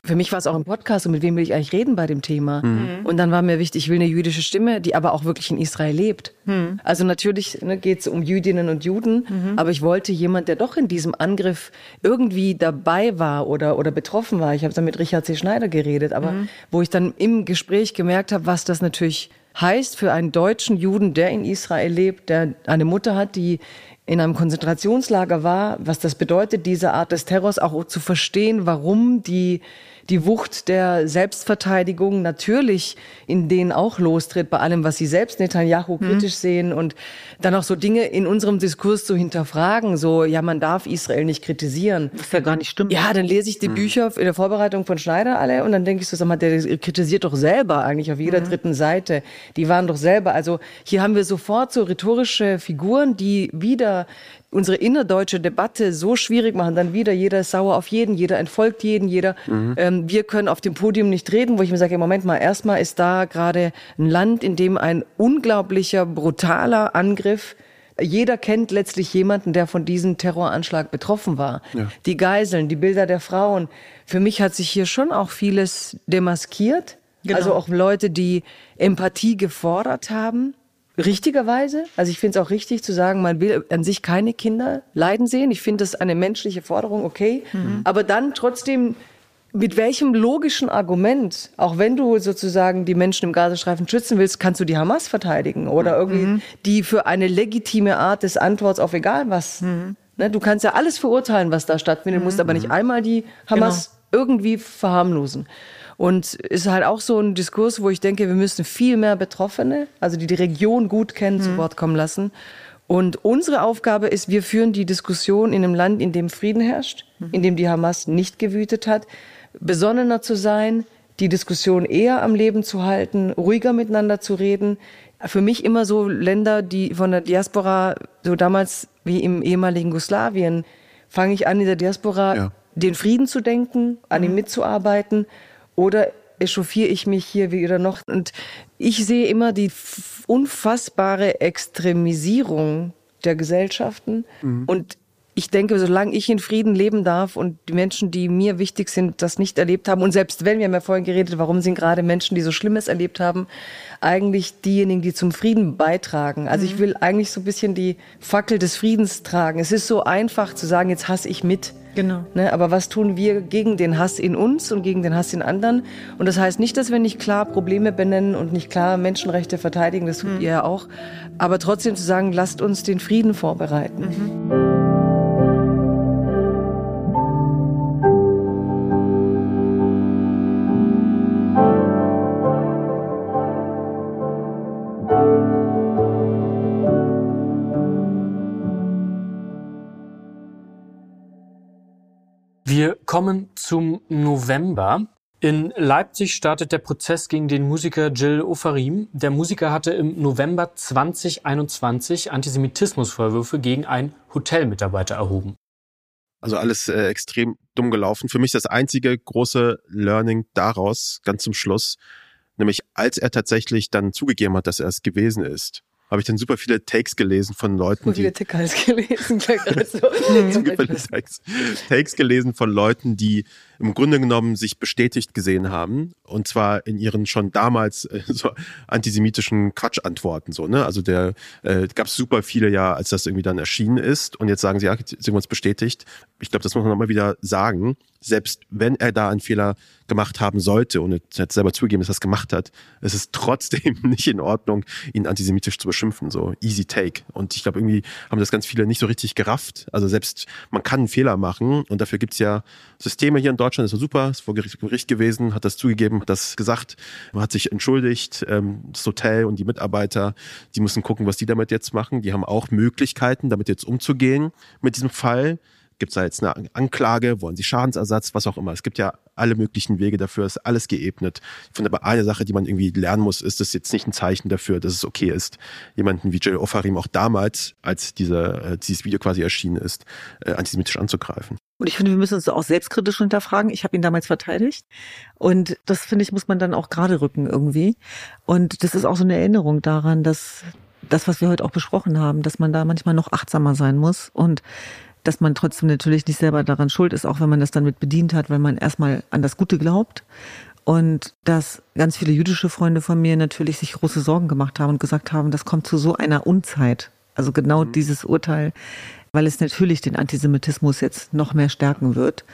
für mich war es auch ein Podcast und mit wem will ich eigentlich reden bei dem Thema. Mhm. Und dann war mir wichtig, ich will eine jüdische Stimme, die aber auch wirklich in Israel lebt. Mhm. Also natürlich ne, geht es um Jüdinnen und Juden, mhm. aber ich wollte jemand, der doch in diesem Angriff irgendwie dabei war oder, oder betroffen war. Ich habe dann mit Richard C. Schneider geredet, aber mhm. wo ich dann im Gespräch gemerkt habe, was das natürlich heißt für einen deutschen Juden, der in Israel lebt, der eine Mutter hat, die in einem Konzentrationslager war, was das bedeutet, diese Art des Terrors auch zu verstehen, warum die die Wucht der Selbstverteidigung natürlich in denen auch lostritt bei allem, was sie selbst Netanyahu mhm. kritisch sehen und dann auch so Dinge in unserem Diskurs zu hinterfragen, so, ja, man darf Israel nicht kritisieren. Das ist ja gar nicht stimmt. Ja, dann lese ich die mhm. Bücher in der Vorbereitung von Schneider alle und dann denke ich so, sag mal, der kritisiert doch selber eigentlich auf jeder mhm. dritten Seite. Die waren doch selber, also hier haben wir sofort so rhetorische Figuren, die wieder unsere innerdeutsche Debatte so schwierig machen, dann wieder jeder ist sauer auf jeden, jeder entfolgt jeden, jeder, mhm. ähm, wir können auf dem Podium nicht reden, wo ich mir sage, im Moment mal, erstmal ist da gerade ein Land, in dem ein unglaublicher, brutaler Angriff jeder kennt letztlich jemanden, der von diesem Terroranschlag betroffen war. Ja. Die Geiseln, die Bilder der Frauen. Für mich hat sich hier schon auch vieles demaskiert. Genau. Also auch Leute, die Empathie gefordert haben richtigerweise. Also ich finde es auch richtig zu sagen, man will an sich keine Kinder leiden sehen. Ich finde das eine menschliche Forderung, okay. Mhm. Aber dann trotzdem mit welchem logischen Argument, auch wenn du sozusagen die Menschen im Gazastreifen schützen willst, kannst du die Hamas verteidigen oder mhm. irgendwie mhm. die für eine legitime Art des Antworts auf egal was. Mhm. Ne, du kannst ja alles verurteilen, was da stattfindet, mhm. musst aber nicht einmal die Hamas genau. irgendwie verharmlosen. Und ist halt auch so ein Diskurs, wo ich denke, wir müssen viel mehr Betroffene, also die die Region gut kennen, mhm. zu Wort kommen lassen. Und unsere Aufgabe ist, wir führen die Diskussion in einem Land, in dem Frieden herrscht, mhm. in dem die Hamas nicht gewütet hat, besonnener zu sein, die Diskussion eher am Leben zu halten, ruhiger miteinander zu reden. Für mich immer so Länder, die von der Diaspora, so damals wie im ehemaligen Jugoslawien, fange ich an, in der Diaspora ja. den Frieden zu denken, an ihm mhm. mitzuarbeiten oder echauffiere ich mich hier wieder noch? Und ich sehe immer die unfassbare Extremisierung der Gesellschaften. Mhm. Und ich denke, solange ich in Frieden leben darf und die Menschen, die mir wichtig sind, das nicht erlebt haben, und selbst wenn, wir haben ja vorhin geredet, warum sind gerade Menschen, die so Schlimmes erlebt haben, eigentlich diejenigen, die zum Frieden beitragen. Also mhm. ich will eigentlich so ein bisschen die Fackel des Friedens tragen. Es ist so einfach zu sagen, jetzt hasse ich mit. Genau. Ne, aber was tun wir gegen den Hass in uns und gegen den Hass in anderen? Und das heißt nicht, dass wir nicht klar Probleme benennen und nicht klar Menschenrechte verteidigen, das tut mhm. ihr ja auch. Aber trotzdem zu sagen, lasst uns den Frieden vorbereiten. Mhm. Kommen zum November. In Leipzig startet der Prozess gegen den Musiker Jill Ofarim. Der Musiker hatte im November 2021 Antisemitismusvorwürfe gegen einen Hotelmitarbeiter erhoben. Also alles äh, extrem dumm gelaufen. Für mich das einzige große Learning daraus, ganz zum Schluss, nämlich als er tatsächlich dann zugegeben hat, dass er es gewesen ist, habe ich dann super viele Takes gelesen von Leuten, super viele Takes gelesen, so. Takes, Takes gelesen von Leuten, die im Grunde genommen sich bestätigt gesehen haben. Und zwar in ihren schon damals äh, so antisemitischen Quatschantworten so ne? Also der äh, gab es super viele ja als das irgendwie dann erschienen ist. Und jetzt sagen sie ja sind wir uns bestätigt. Ich glaube das muss man nochmal wieder sagen selbst wenn er da einen Fehler gemacht haben sollte und er hat selber zugegeben dass er es gemacht hat es ist trotzdem nicht in Ordnung ihn antisemitisch zu beschimpfen so easy take und ich glaube irgendwie haben das ganz viele nicht so richtig gerafft also selbst man kann einen Fehler machen und dafür gibt's ja Systeme hier in Deutschland ist er super, ist vor Gericht gewesen, hat das zugegeben, hat das gesagt, hat sich entschuldigt. Ähm, das Hotel und die Mitarbeiter, die müssen gucken, was die damit jetzt machen. Die haben auch Möglichkeiten, damit jetzt umzugehen mit diesem Fall. Gibt es da jetzt eine Anklage? Wollen sie Schadensersatz? Was auch immer. Es gibt ja alle möglichen Wege dafür, ist alles geebnet. Ich finde aber eine Sache, die man irgendwie lernen muss, ist das jetzt nicht ein Zeichen dafür, dass es okay ist, jemanden wie Jill Ofarim auch damals, als dieser, äh, dieses Video quasi erschienen ist, äh, antisemitisch anzugreifen. Und ich finde, wir müssen uns auch selbstkritisch hinterfragen. Ich habe ihn damals verteidigt. Und das, finde ich, muss man dann auch gerade rücken irgendwie. Und das ist auch so eine Erinnerung daran, dass das, was wir heute auch besprochen haben, dass man da manchmal noch achtsamer sein muss und dass man trotzdem natürlich nicht selber daran schuld ist, auch wenn man das dann mit bedient hat, weil man erstmal an das Gute glaubt. Und dass ganz viele jüdische Freunde von mir natürlich sich große Sorgen gemacht haben und gesagt haben, das kommt zu so einer Unzeit. Also genau mhm. dieses Urteil weil es natürlich den Antisemitismus jetzt noch mehr stärken wird.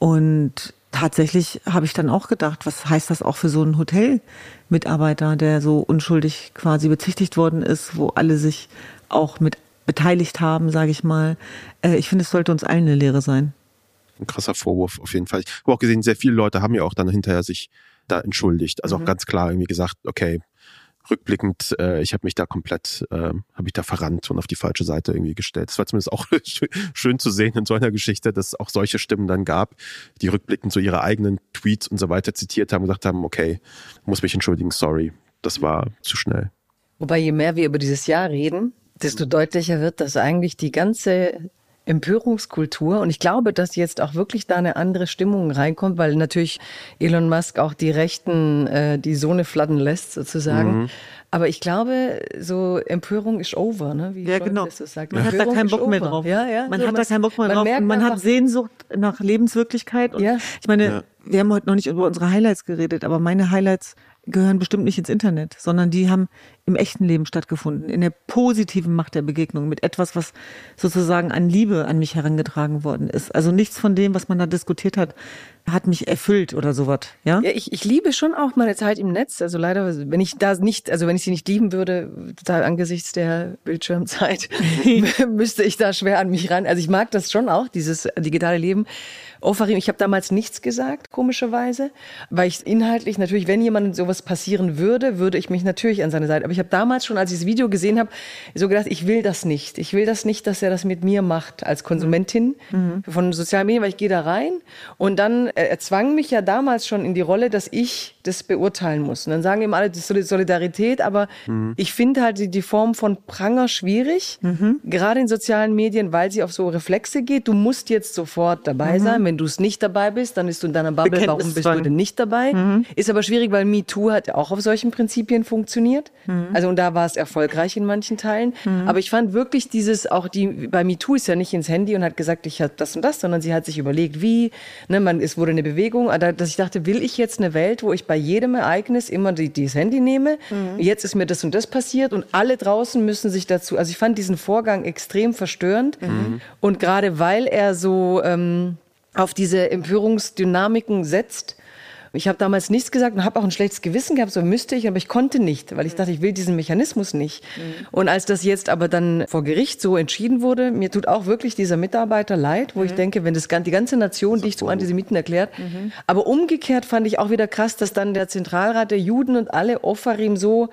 Und tatsächlich habe ich dann auch gedacht, was heißt das auch für so einen Hotelmitarbeiter, der so unschuldig quasi bezichtigt worden ist, wo alle sich auch mit beteiligt haben, sage ich mal. Äh, ich finde, es sollte uns allen eine Lehre sein. ein krasser Vorwurf auf jeden Fall. Ich habe auch gesehen, sehr viele Leute haben ja auch dann hinterher sich da entschuldigt. Also mhm. auch ganz klar irgendwie gesagt, okay, rückblickend, äh, ich habe mich da komplett, äh, habe ich da verrannt und auf die falsche Seite irgendwie gestellt. Das war zumindest auch schön zu sehen in so einer Geschichte, dass es auch solche Stimmen dann gab, die rückblickend so ihre eigenen Tweets und so weiter zitiert haben und gesagt haben, okay, muss mich entschuldigen, sorry, das war zu schnell. Wobei je mehr wir über dieses Jahr reden, desto deutlicher wird, dass eigentlich die ganze Empörungskultur. Und ich glaube, dass jetzt auch wirklich da eine andere Stimmung reinkommt, weil natürlich Elon Musk auch die Rechten äh, die Sohne fladden lässt, sozusagen. Mhm. Aber ich glaube, so Empörung ist over, ne? Wie ja, genau. Das so sagt. Man Empörung hat da keinen Bock mehr drauf. Ja, ja. Man so, hat da keinen Bock mehr man drauf. man hat Sehnsucht nach Lebenswirklichkeit. Und ja. ich meine, ja. wir haben heute noch nicht über unsere Highlights geredet, aber meine Highlights gehören bestimmt nicht ins Internet, sondern die haben im echten Leben stattgefunden, in der positiven Macht der Begegnung mit etwas, was sozusagen an Liebe an mich herangetragen worden ist. Also nichts von dem, was man da diskutiert hat, hat mich erfüllt oder sowas, ja? Ja, ich, ich liebe schon auch meine Zeit im Netz. Also leider, wenn ich da nicht, also wenn ich sie nicht lieben würde, da angesichts der Bildschirmzeit, müsste ich da schwer an mich ran. Also ich mag das schon auch, dieses digitale Leben. Ofarim, ich habe damals nichts gesagt, komischerweise, weil ich inhaltlich natürlich, wenn jemand sowas passieren würde, würde ich mich natürlich an seine Seite. Aber ich habe damals schon, als ich das Video gesehen habe, so gedacht, ich will das nicht. Ich will das nicht, dass er das mit mir macht als Konsumentin mhm. von sozialen Medien, weil ich gehe da rein und dann äh, er zwang mich ja damals schon in die Rolle, dass ich das beurteilen muss. Und dann sagen immer alle, das ist Solidarität, aber mhm. ich finde halt die, die, Form von Pranger schwierig, mhm. gerade in sozialen Medien, weil sie auf so Reflexe geht. Du musst jetzt sofort dabei mhm. sein. Wenn du es nicht dabei bist, dann bist du in deiner Bubble. Warum bist du denn nicht dabei? Mhm. Ist aber schwierig, weil MeToo hat auch auf solchen Prinzipien funktioniert. Mhm. Also und da war es erfolgreich in manchen Teilen. Mhm. Aber ich fand wirklich dieses, auch die, bei MeToo ist ja nicht ins Handy und hat gesagt, ich habe das und das, sondern sie hat sich überlegt, wie, ne, man, es wurde eine Bewegung, dass ich dachte, will ich jetzt eine Welt, wo ich bei jedem Ereignis immer die, die das Handy nehme? Mhm. Jetzt ist mir das und das passiert und alle draußen müssen sich dazu, also ich fand diesen Vorgang extrem verstörend mhm. und gerade weil er so ähm, auf diese Empörungsdynamiken setzt, ich habe damals nichts gesagt und habe auch ein schlechtes Gewissen gehabt, so müsste ich, aber ich konnte nicht, weil ich dachte, ich will diesen Mechanismus nicht. Mhm. Und als das jetzt aber dann vor Gericht so entschieden wurde, mir tut auch wirklich dieser Mitarbeiter leid, wo mhm. ich denke, wenn das die ganze Nation dich zum Antisemiten erklärt. Mhm. Aber umgekehrt fand ich auch wieder krass, dass dann der Zentralrat der Juden und alle Offarim so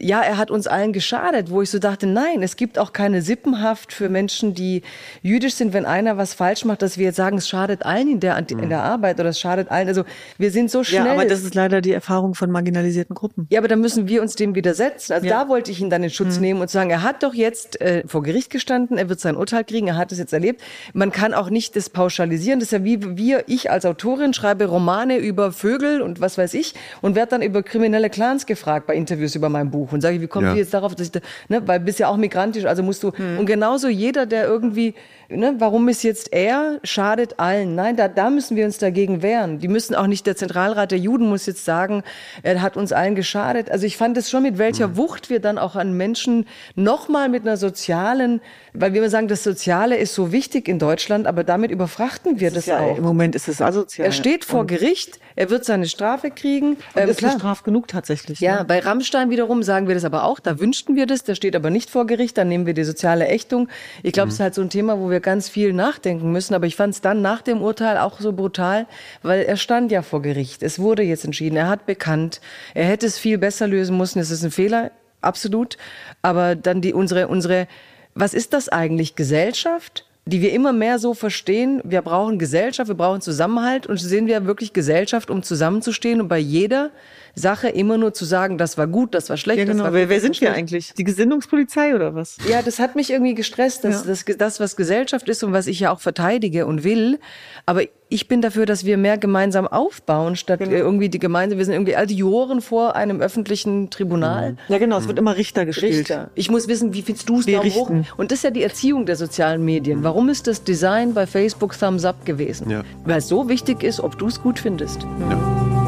ja, er hat uns allen geschadet, wo ich so dachte, nein, es gibt auch keine Sippenhaft für Menschen, die jüdisch sind, wenn einer was falsch macht, dass wir jetzt sagen, es schadet allen in der, in der Arbeit oder es schadet allen. Also wir sind so schnell. Ja, aber das ist leider die Erfahrung von marginalisierten Gruppen. Ja, aber da müssen wir uns dem widersetzen. Also ja. da wollte ich ihn dann in Schutz mhm. nehmen und sagen, er hat doch jetzt äh, vor Gericht gestanden, er wird sein Urteil kriegen, er hat es jetzt erlebt. Man kann auch nicht das pauschalisieren. Das ist ja wie wir, ich als Autorin schreibe Romane über Vögel und was weiß ich und werde dann über kriminelle Clans gefragt bei Interviews über mein Buch. Buch und sage, wie kommt ja. ihr jetzt darauf, dass ich da, ne, weil bist ja auch migrantisch, also musst du, hm. und genauso jeder, der irgendwie, ne, warum ist jetzt er, schadet allen. Nein, da, da müssen wir uns dagegen wehren. Die müssen auch nicht, der Zentralrat der Juden muss jetzt sagen, er hat uns allen geschadet. Also ich fand es schon, mit welcher hm. Wucht wir dann auch an Menschen nochmal mit einer sozialen, weil wir immer sagen, das Soziale ist so wichtig in Deutschland, aber damit überfrachten wir das, das ja, auch. Im Moment ist es asozial. Er steht vor und Gericht, er wird seine Strafe kriegen. Ähm, ist klar. Straf genug tatsächlich. Ja, ne? bei Rammstein wiederum sagen wir das aber auch, da wünschten wir das, der steht aber nicht vor Gericht, dann nehmen wir die soziale Ächtung. Ich glaube, es mhm. ist halt so ein Thema, wo wir ganz viel nachdenken müssen, aber ich fand es dann nach dem Urteil auch so brutal, weil er stand ja vor Gericht. Es wurde jetzt entschieden, er hat bekannt, er hätte es viel besser lösen müssen, es ist ein Fehler, absolut, aber dann die unsere unsere was ist das eigentlich Gesellschaft? die wir immer mehr so verstehen, wir brauchen Gesellschaft, wir brauchen Zusammenhalt und sehen wir wirklich Gesellschaft, um zusammenzustehen und bei jeder Sache immer nur zu sagen, das war gut, das war schlecht. Ja, genau. War wer, wer sind wir eigentlich? Die Gesinnungspolizei oder was? Ja, das hat mich irgendwie gestresst, dass ja. das, das, was Gesellschaft ist und was ich ja auch verteidige und will. Aber ich bin dafür, dass wir mehr gemeinsam aufbauen, statt genau. irgendwie die Gemeinde, wir sind irgendwie all die Juroren vor einem öffentlichen Tribunal. Ja, genau, es wird immer Richter gespielt. Richter. Ich muss wissen, wie findest du es da hoch? Und das ist ja die Erziehung der sozialen Medien. Warum ist das Design bei Facebook Thumbs Up gewesen? Ja. Weil es so wichtig ist, ob du es gut findest. Ja.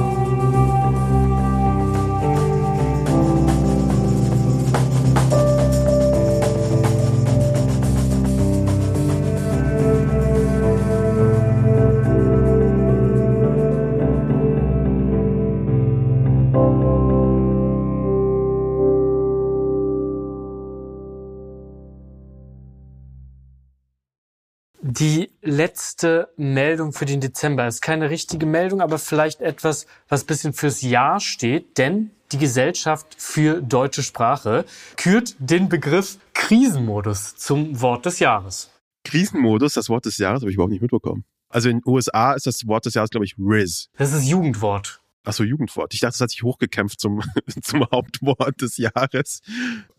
Die letzte Meldung für den Dezember ist keine richtige Meldung, aber vielleicht etwas, was bisschen fürs Jahr steht, denn die Gesellschaft für deutsche Sprache kürt den Begriff Krisenmodus zum Wort des Jahres. Krisenmodus, das Wort des Jahres, habe ich überhaupt nicht mitbekommen. Also in den USA ist das Wort des Jahres, glaube ich, Riz. Das ist Jugendwort. Ach so, Jugendwort. Ich dachte, das hat sich hochgekämpft zum, zum Hauptwort des Jahres.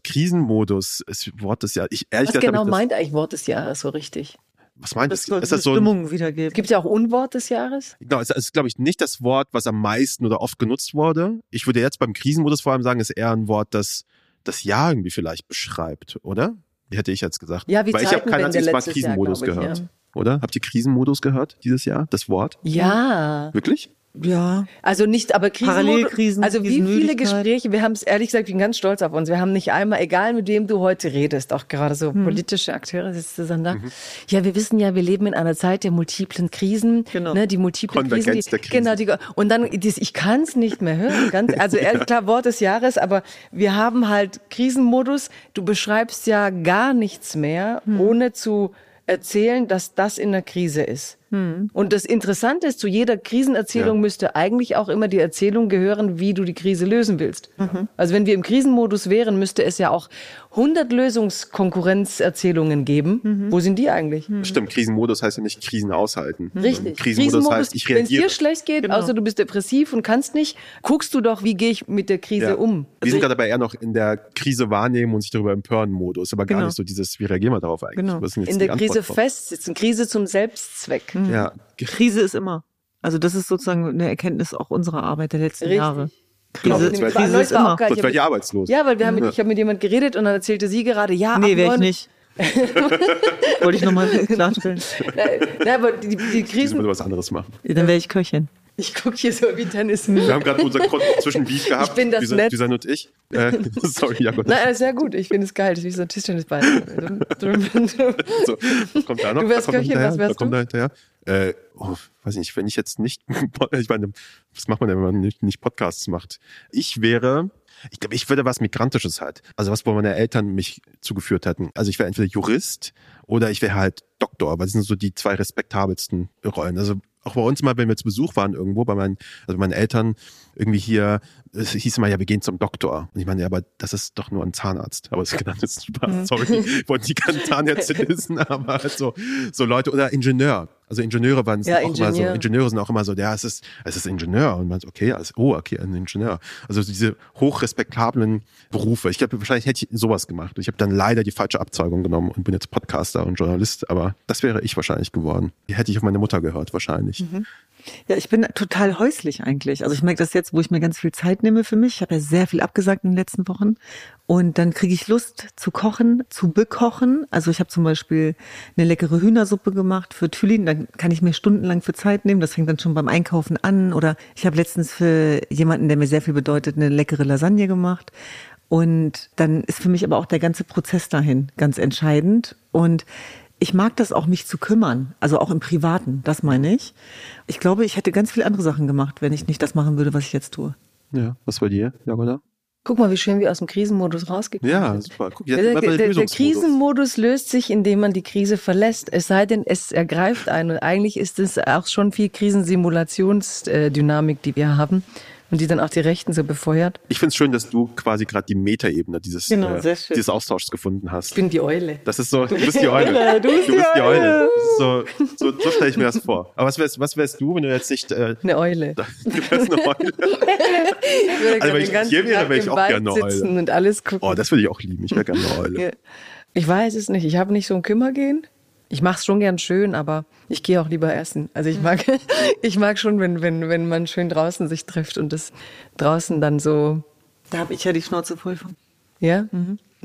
Krisenmodus ist Wort des Jahres. Ich, ehrlich Was gesagt, genau ich das, meint eigentlich Wort des Jahres so richtig? Was meint Das Ist das so Stimmung wiedergeben. Gibt ja auch Unwort des Jahres? genau, es ist, glaube ich, nicht das Wort, was am meisten oder oft genutzt wurde. Ich würde jetzt beim Krisenmodus vor allem sagen, ist eher ein Wort, das das Jahr irgendwie vielleicht beschreibt, oder? Hätte ich jetzt gesagt. Ja, wie Weil ich habe kein einziges Mal Jahr, Krisenmodus glaub ich, gehört. ja. Oder? Habt ihr Krisenmodus gehört dieses Jahr? Das Wort? Ja. Wirklich? Ja. Also nicht, aber Krisenmodus. Parallelkrisen, Also wie viele. Gespräche, wir haben es ehrlich gesagt, ich bin ganz stolz auf uns. Wir haben nicht einmal, egal mit wem du heute redest, auch gerade so Hm. politische Akteure, sitzen zusammen da. Mhm. Ja, wir wissen ja, wir leben in einer Zeit der multiplen Krisen. Genau. Ne, die multiplen Krisen. Konvergenz Die, der Krisen. Genau, die, und dann, das, ich kann es nicht mehr hören. Ganz, also ehrlich klar, Wort des Jahres, aber wir haben halt Krisenmodus. Du beschreibst ja gar nichts mehr, Hm. ohne zu erzählen, dass das in der Krise ist. Hm. Und das Interessante ist, zu jeder Krisenerzählung Ja. müsste eigentlich auch immer die Erzählung gehören, wie du die Krise lösen willst. Mhm. Also wenn wir im Krisenmodus wären, müsste es ja auch 100 Lösungskonkurrenzerzählungen geben. Mhm. Wo sind die eigentlich? Stimmt, Krisenmodus heißt ja nicht Krisen aushalten. Richtig. Krisenmodus, heißt, ich wenn es reagiere. dir schlecht geht, Genau. außer du bist depressiv und kannst nicht, guckst du doch, wie gehe ich mit der Krise Ja. um. Wir sind gerade aber eher noch in der Krise wahrnehmen und sich darüber empören Modus, aber gar Genau. nicht so dieses, wie reagieren wir darauf eigentlich? Genau. In der Krise drauf? festsitzen. Krise zum Selbstzweck. Ja, Krise ist immer. Also das ist sozusagen eine Erkenntnis auch unserer Arbeit der letzten Richtig. Jahre. Genau, Krise, das war- Krise ist immer. sonst Ich wäre ich arbeitslos. Ja, weil wir haben mit, Ja. ich habe mit jemand geredet und dann erzählte sie gerade, ja, Nee, wäre ich nicht. Wollte ich nochmal klarstellen. Na, aber die, die Ich Krisen, würde was anderes machen. Dann wäre ich Köchin. Ich gucke hier so wie Tennis. Wir haben gerade unser Zwischenbeef gehabt, Ich bin das Düsen, nett. Düsen und ich. Äh, sorry, ja Gott. Nein, das ist sehr gut. Ich finde es geil. Das ist wie so ein Tischtennisball. So, was kommt da noch? Du wärst Köchin, was wärst was kommt du? da hinterher? Äh, oh, weiß nicht, wenn ich jetzt nicht, ich meine, was macht man denn, wenn man nicht, nicht Podcasts macht? Ich wäre, ich glaube, ich würde was Migrantisches halt. Also was, wo meine Eltern mich zugeführt hätten. Also ich wäre entweder Jurist oder ich wäre halt Doktor, weil das sind so die zwei respektabelsten Rollen. Also auch bei uns mal, wenn wir zu Besuch waren irgendwo, bei meinen, also meinen Eltern irgendwie hier, es hieß immer, ja, wir gehen zum Doktor. Und ich meine, ja, aber das ist doch nur ein Zahnarzt. Aber es ist das ist Spaß. Sorry, ich wollte die keine Zahnärzte wissen, aber halt so, so Leute oder Ingenieur. Also Ingenieure waren Ja, auch immer so, Ingenieur. Ingenieure sind auch immer so, ja, es ist, es ist Ingenieur. Und man so, okay, also, oh, okay, ein Ingenieur. Also diese hochrespektablen Berufe. Ich glaube, wahrscheinlich hätte ich sowas gemacht. Ich habe dann leider die falsche Abzweigung genommen und bin jetzt Podcaster und Journalist, aber das wäre ich wahrscheinlich geworden. Die hätte ich auf meine Mutter gehört, wahrscheinlich. Ja, ich bin total häuslich eigentlich. Also ich merke das jetzt, wo ich mir ganz viel Zeit nehme für mich. Ich habe ja sehr viel abgesagt in den letzten Wochen. Und dann kriege ich Lust zu kochen, zu bekochen. Also ich habe zum Beispiel eine leckere Hühnersuppe gemacht für Thülin. Dann kann ich mir stundenlang für Zeit nehmen. Das fängt dann schon beim Einkaufen an. Oder ich habe letztens für jemanden, der mir sehr viel bedeutet, eine leckere Lasagne gemacht. Und dann ist für mich aber auch der ganze Prozess dahin ganz entscheidend. Und ich mag das auch, mich zu kümmern. Also auch im Privaten, das meine ich. Ich glaube, ich hätte ganz viele andere Sachen gemacht, wenn ich nicht das machen würde, was ich jetzt tue. Ja, was bei dir, Jagoda? Guck mal, wie schön wir aus dem Krisenmodus rausgekommen Ja, sind. super. Guck, jetzt Der, der, der. Krisenmodus löst sich, indem man die Krise verlässt. Es sei denn, es ergreift einen. Und eigentlich ist es auch schon viel Krisensimulationsdynamik, die wir haben und die dann auch die Rechten so befeuert. Ich finde es schön, dass du quasi gerade die Metaebene dieses, Genau, äh, dieses Austauschs gefunden hast. Ich bin die Eule. Das ist so, du bist die Eule. Du bist, die Eule. Das ist so, so, so stelle ich mir das vor. Aber was wärst, was wärst du, wenn du jetzt nicht, äh, Eine Eule. du wärst eine Eule? Ich Also, wenn ich hier wäre, wäre ich auch Wald gerne eine Eule. sitzen und alles gucken. Oh, das würde ich auch lieben. Ich wäre gerne eine Eule. Ich weiß es nicht. Ich habe nicht so ein Kümmergehen. Ich mache es schon gern schön, aber ich gehe auch lieber essen. Also ich mag, ich mag schon, wenn, wenn, wenn man schön draußen sich trifft und das draußen dann so, Da habe ich ja die Schnauze voll von. ja?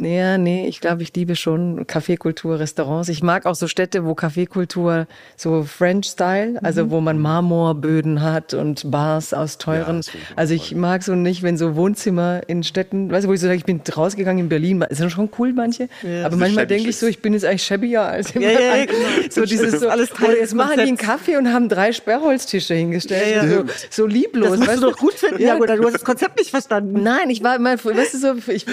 Ja, nee, ich glaube, ich liebe schon Kaffeekultur, Restaurants. Ich mag auch so Städte, wo Kaffeekultur so French-Style, also wo man Marmorböden hat und Bars aus teuren. ich auch also ich mag so nicht, wenn so Wohnzimmer in Städten, weißt du, wo ich so sage, ich bin rausgegangen in Berlin, ist dann schon cool manche, aber manchmal denke ich so, ich bin jetzt eigentlich shabbier als Ja, ja, ja, genau. so dieses so, alles Teil oder des jetzt machen die einen. Kaffee und haben drei Sperrholztische hingestellt, Ja, ja. so, so lieblos. Das musst weißt du doch gut finden, Ja, ja, oder du hast das Konzept nicht verstanden. Nein, ich war immer, weißt du so, ich,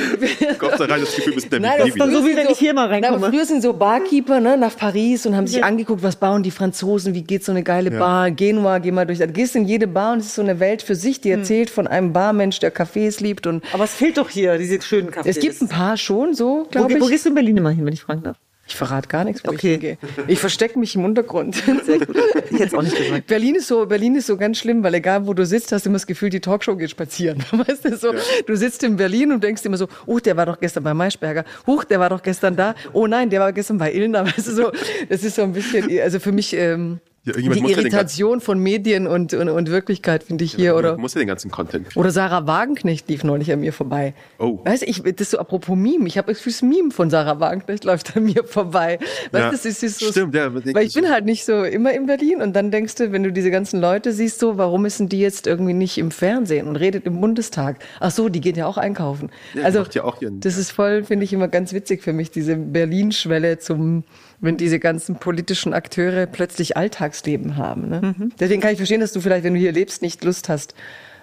Kommst da rein, das Gefühl, wir sind der Nein, das dann Baby. so, wie wenn ich hier mal Na, reinkomme. früher sind so Barkeeper ne, nach Paris und haben sich Ja. angeguckt, was bauen die Franzosen, wie geht so eine geile Ja. Bar, Genua, geh mal durch. Du gehst in jede Bar und es ist so eine Welt für sich, Hm. die erzählt von einem Barmensch, der Cafés liebt und Aber es fehlt doch hier, diese schönen Cafés. es gibt ein paar schon so, wo, glaube ge- wo ich. gehst du in Berlin immer hin, wenn ich fragen darf? Ich verrate gar nichts, wo Okay. ich hingehe. Ich verstecke mich im Untergrund. Sehr gut. Ich hätte es auch nicht gesagt. Berlin ist so, Berlin ist so ganz schlimm, weil egal wo du sitzt, hast du immer das Gefühl, die Talkshow geht spazieren. Weißt du, so, du sitzt in Berlin und denkst immer so, oh, der war doch gestern bei Maischberger. Huch, der war doch gestern da. Oh nein, der war gestern bei Illner. Weißt du, so, das ist so ein bisschen, also für mich, ähm, Ja, die muss ja Irritation von Medien und, und, und Wirklichkeit finde ich hier, oder? Du musst ja den ganzen Content. Oder Sarah Wagenknecht lief neulich an mir vorbei. Oh. Weißt du, ich, das ist so apropos Meme. Ich habe das Gefühl, Meme von Sarah Wagenknecht läuft an mir vorbei. Weißt Ja. du, das ist, ist so. Stimmt, ja, Weil ich bin halt nicht so immer in Berlin und dann denkst du, wenn du diese ganzen Leute siehst, so, warum müssen die jetzt irgendwie nicht im Fernsehen und redet im Bundestag? Ach so, die geht ja auch einkaufen. Ja, also, macht ja auch ihren- das ist voll, finde ich immer ganz witzig für mich, diese Berlin-Schwelle zum, wenn diese ganzen politischen Akteure plötzlich Alltagsleben haben. Ne? Mhm. Deswegen kann ich verstehen, dass du vielleicht, wenn du hier lebst, nicht Lust hast.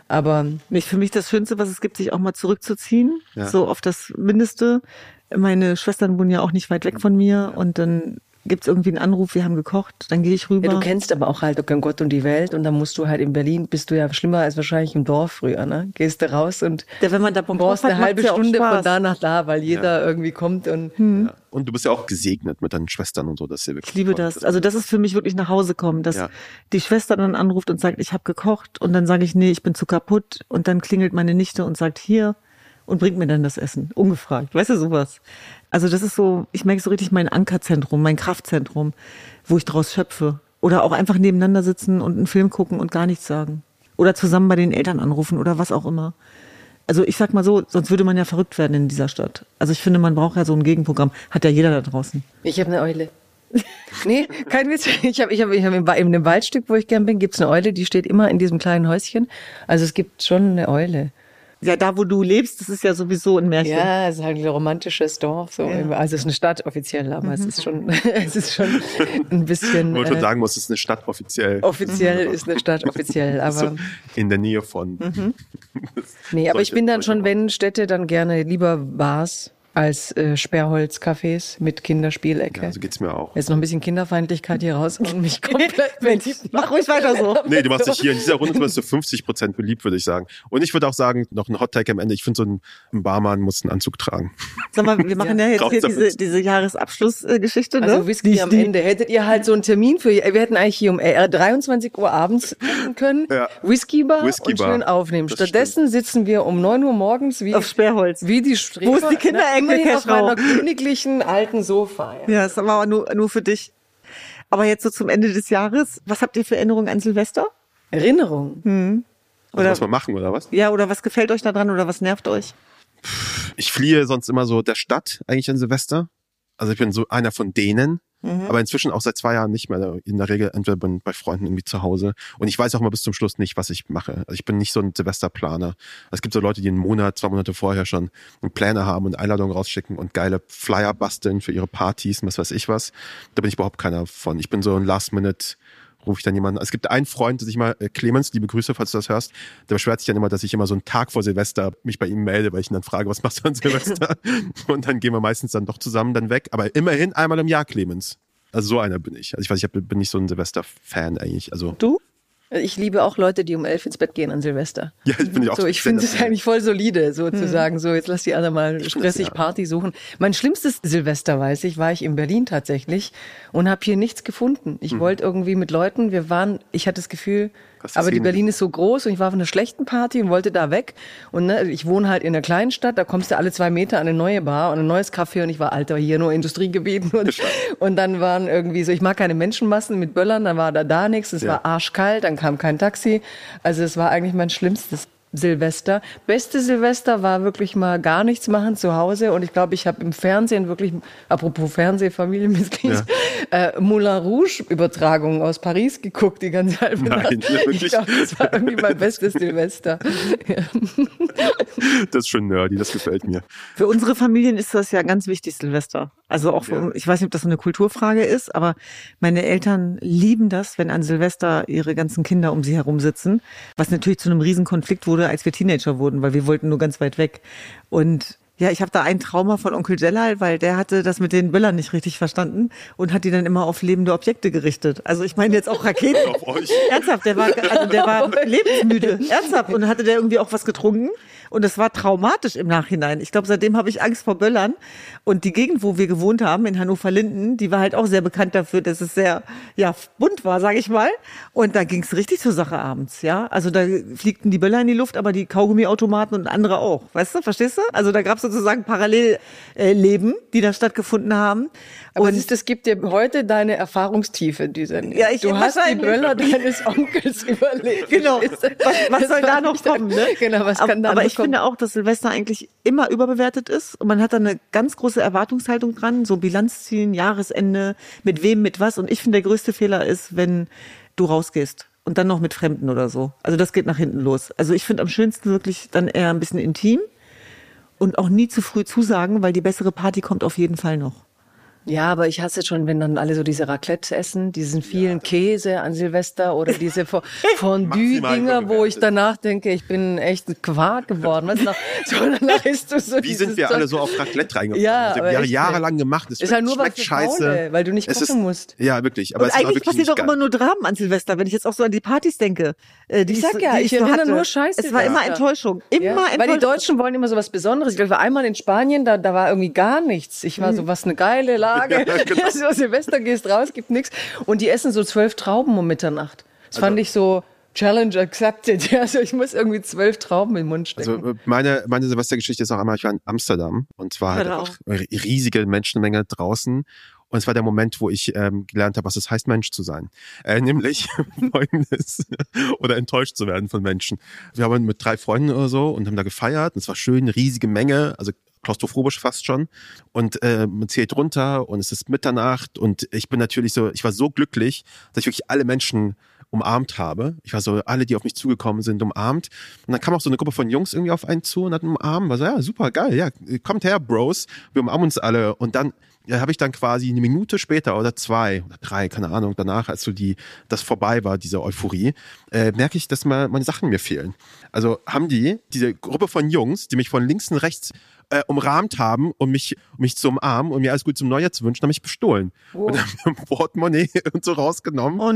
Aber Nicht für mich das Schönste, was es gibt, sich auch mal zurückzuziehen. Ja. So auf das Mindeste. Meine Schwestern wohnen ja auch nicht weit weg von mir und dann gibt's irgendwie einen Anruf, wir haben gekocht, dann gehe ich rüber. Ja, du kennst aber auch halt okay, Gott und die Welt und dann musst du halt in Berlin, bist du ja schlimmer als wahrscheinlich im Dorf früher, ne? Gehst du raus und Ja, wenn man da Bock brauchst eine halbe ja Stunde von da nach da, weil jeder irgendwie kommt und Ja. Und du bist ja auch gesegnet mit deinen Schwestern und so. Das ist ja wirklich Ich liebe das. Also das ist für mich wirklich nach Hause kommen, dass Ja. die Schwester dann anruft und sagt, ich habe gekocht und dann sage ich, nee, ich bin zu kaputt und dann klingelt meine Nichte und sagt, hier und bringt mir dann das Essen, ungefragt. Weißt du, sowas. Also das ist so, ich merke so richtig mein Ankerzentrum, mein Kraftzentrum, wo ich draus schöpfe. Oder auch einfach nebeneinander sitzen und einen Film gucken und gar nichts sagen. Oder zusammen bei den Eltern anrufen oder was auch immer. Also ich sag mal so, sonst würde man ja verrückt werden in dieser Stadt. Also ich finde, man braucht ja so ein Gegenprogramm. Hat ja jeder da draußen. ich habe eine Eule. nee, kein Witz. Ich habe ich hab, ich hab in dem Waldstück, wo ich gern bin, gibt's eine Eule, die steht immer in diesem kleinen Häuschen. Also es gibt schon eine Eule. Ja, da wo du lebst, das ist ja sowieso ein Märchen. Ja, es ist halt ein romantisches Dorf. So. Ja. Also es ist eine Stadt offiziell, aber es ist schon, es ist schon ein bisschen. Wo man schon äh, sagen muss, es ist eine Stadt offiziell. offiziell ist eine Stadt offiziell, aber. So in der Nähe von. Nee, aber ich bin dann schon, wenn Städte, dann gerne lieber Bars als äh, Sperrholzcafés mit Kinderspielecke. Ja, so geht's mir auch. Jetzt noch ein bisschen Kinderfeindlichkeit hier raus und mich komplett verliebt Mach ruhig weiter so. Nee, du machst dich hier in dieser Runde zumindest zu 50 Prozent beliebt, würde ich sagen. Und ich würde auch sagen, noch ein Hot Take am Ende. Ich finde, so ein, ein Barmann muss einen Anzug tragen. Sag mal, wir machen ja, jetzt Raus hier diese, diese Jahresabschlussgeschichte, ne? Also Whisky Die- am die- Ende. Hättet ihr halt so einen Termin für, wir hätten eigentlich hier um äh, 23 Uhr abends können, Ja. Whiskybar Whisky und Bar. schön aufnehmen. Das Stattdessen sitzen wir um 9 Uhr morgens wie, Auf Sperrholz. wie die Streber. Wo ist die Kinderecke, immerhin auf meiner königlichen alten Sofa. Ja. Ja, das war aber nur, nur für dich. Aber jetzt so zum Ende des Jahres, was habt ihr für Erinnerungen an Silvester? Erinnerung. Also Oder- was wir machen, oder was? Ja, oder was gefällt euch daran oder was nervt euch? Ich fliehe sonst immer so der Stadt eigentlich an Silvester. Also ich bin so einer von denen. Aber inzwischen auch seit zwei Jahren nicht mehr. In der Regel entweder bin bei Freunden irgendwie zu Hause. Und ich weiß auch mal bis zum Schluss nicht, was ich mache. Also ich bin nicht so ein Silvesterplaner. Es gibt so Leute, die einen Monat, zwei Monate vorher schon einen Planer haben und Einladungen rausschicken und geile Flyer basteln für ihre Partys und was weiß ich was. Da bin ich überhaupt keiner von. Ich bin so ein Last-Minute rufe ich dann jemanden. Es gibt einen Freund, der sich mal, äh, Clemens, liebe Grüße, falls du das hörst, der beschwert sich dann immer, dass ich immer so einen Tag vor Silvester mich bei ihm melde, weil ich ihn dann frage, was machst du an Silvester? und dann gehen wir meistens dann doch zusammen dann weg. Aber immerhin einmal im Jahr, Clemens. Also so einer bin ich. Also ich weiß, ich bin nicht so ein Silvester-Fan eigentlich. Also Du? Ich liebe auch Leute, die um elf ins Bett gehen an Silvester. ja, ich bin ja auch So, ich finde es eigentlich voll solide, so zu sagen, so jetzt lass die anderen mal stressig das, ja. Party suchen. Mein schlimmstes Silvester, weiß ich, war ich in Berlin tatsächlich und habe hier nichts gefunden. Ich wollte irgendwie mit Leuten, wir waren, ich hatte das Gefühl, aber die Berlin ist so groß und ich war auf einer schlechten Party und wollte da weg. Und ne, ich wohne halt in einer kleinen Stadt, da kommst du alle zwei Meter an eine neue Bar und ein neues Café und ich war, Alter, hier nur Industriegebieten. Und, und dann waren irgendwie so, ich mag keine Menschenmassen mit Böllern, dann war da da nichts, es Ja. war arschkalt, dann kam kein Taxi. Also es war eigentlich mein schlimmstes Silvester. Beste Silvester war wirklich mal gar nichts machen zu Hause und ich glaube, ich habe im Fernsehen wirklich, apropos Fernseh, Familienmitglied, äh, Moulin Rouge Übertragungen aus Paris geguckt die ganze halbe Nein, Nacht. wirklich? Ich glaube, das war irgendwie mein bestes Silvester. Ja. Das ist schon nerdy, das gefällt mir. Für unsere Familien ist das ja ganz wichtig, Silvester. Also auch, für, Ja. ich weiß nicht, ob das so eine Kulturfrage ist, aber meine Eltern lieben das, wenn an Silvester ihre ganzen Kinder um sie herum sitzen, was natürlich zu einem Riesenkonflikt wurde, als wir Teenager wurden, weil wir wollten nur ganz weit weg. Und Ja, ich habe da ein Trauma von Onkel Jellal, weil der hatte das mit den Böllern nicht richtig verstanden und hat die dann immer auf lebende Objekte gerichtet. Also ich meine jetzt auch Raketen. Auf euch. Ernsthaft, der war, also der war lebensmüde. Ernsthaft. Und hatte der irgendwie auch was getrunken. Und es war traumatisch im Nachhinein. Ich glaube, seitdem habe ich Angst vor Böllern. Und die Gegend, wo wir gewohnt haben, in Hannover-Linden, die war halt auch sehr bekannt dafür, dass es sehr ja, bunt war, sage ich mal. Und da ging es richtig zur Sache abends. Ja, Also da fliegten die Böller in die Luft, aber die Kaugummiautomaten und andere auch. Weißt du, verstehst du? Also da gab es sozusagen Parallelleben, die da stattgefunden haben. Aber und das gibt dir heute deine Erfahrungstiefe, diese. Ja, ich- du hast die. Böller deines Onkels überlebt. Genau. Was, was soll da noch kommen? Ne? Genau, was kann da aber noch kommen? Finde auch, dass Silvester eigentlich immer überbewertet ist und man hat da eine ganz große Erwartungshaltung dran, so Bilanz ziehen, Jahresende, mit wem, mit was. Und ich finde, der größte Fehler ist, wenn du rausgehst und dann noch mit Fremden oder so. Also das geht nach hinten los. Also ich finde am schönsten wirklich dann eher ein bisschen intim und auch nie zu früh zusagen, weil die bessere Party kommt auf jeden Fall noch. Ja, aber ich hasse schon, wenn dann alle so diese Raclette essen, diesen vielen Käse an Silvester oder diese Fo- Fondue-Dinger, wo ich danach denke, ich bin echt ein Quark geworden. Du, nach, so danach isst du so Wie sind wir Zeug. alle so auf Raclette reingekommen? Ja, das haben wir jahrelang gemacht. Es Ist halt nur was scheiße. Faule, weil du nicht gucken ist, musst. Ja, wirklich. Aber und es eigentlich wirklich passiert doch immer nur Dramen an Silvester, wenn ich jetzt auch so an die Partys denke. äh, die Ich sag ja, ich so erinnere nur Scheiße Es war immer. Enttäuschung. Immer Ja, Enttäuschung. weil die Deutschen wollen immer so was Besonderes. Ich glaube, ich war einmal in Spanien, da, da war irgendwie gar nichts. Ich war so, was eine geile Lage. Genau. so, Silvester gehst raus, gibt nichts. Und die essen so zwölf Trauben um Mitternacht. Das Also fand ich so Challenge accepted. Ja, Also ich muss irgendwie zwölf Trauben im Mund stecken. Also äh, meine, meine Silvestergeschichte ist auch einmal, ich war in Amsterdam und zwar halt eine riesige Menschenmenge draußen. Und es war der Moment, wo ich ähm, gelernt habe, was es heißt, Mensch zu sein. Äh, nämlich folgendes. oder enttäuscht zu werden von Menschen. Wir waren mit drei Freunden oder so und haben da gefeiert. Und es war schön, eine riesige Menge, also klaustrophobisch fast schon. Und äh, man zählt runter und es ist Mitternacht. Und ich bin natürlich so, ich war so glücklich, dass ich wirklich alle Menschen umarmt habe. Ich war so, alle, die auf mich zugekommen sind, umarmt. Und dann kam auch so eine Gruppe von Jungs irgendwie auf einen zu und hatten umarmt. War so, ja, super, geil, ja, kommt her, Bros. Wir umarmen uns alle. Und dann ja, habe ich dann quasi eine Minute später oder zwei oder drei, keine Ahnung, danach, als so die, das vorbei war, diese Euphorie, äh, merke ich, dass mal meine Sachen mir fehlen. Also haben die, diese Gruppe von Jungs, die mich von links und rechts äh, umrahmt haben, um mich, um mich zu umarmen und mir alles gut zum Neujahr zu wünschen, haben mich bestohlen. Und haben mir Portemonnaie und so rausgenommen. Oh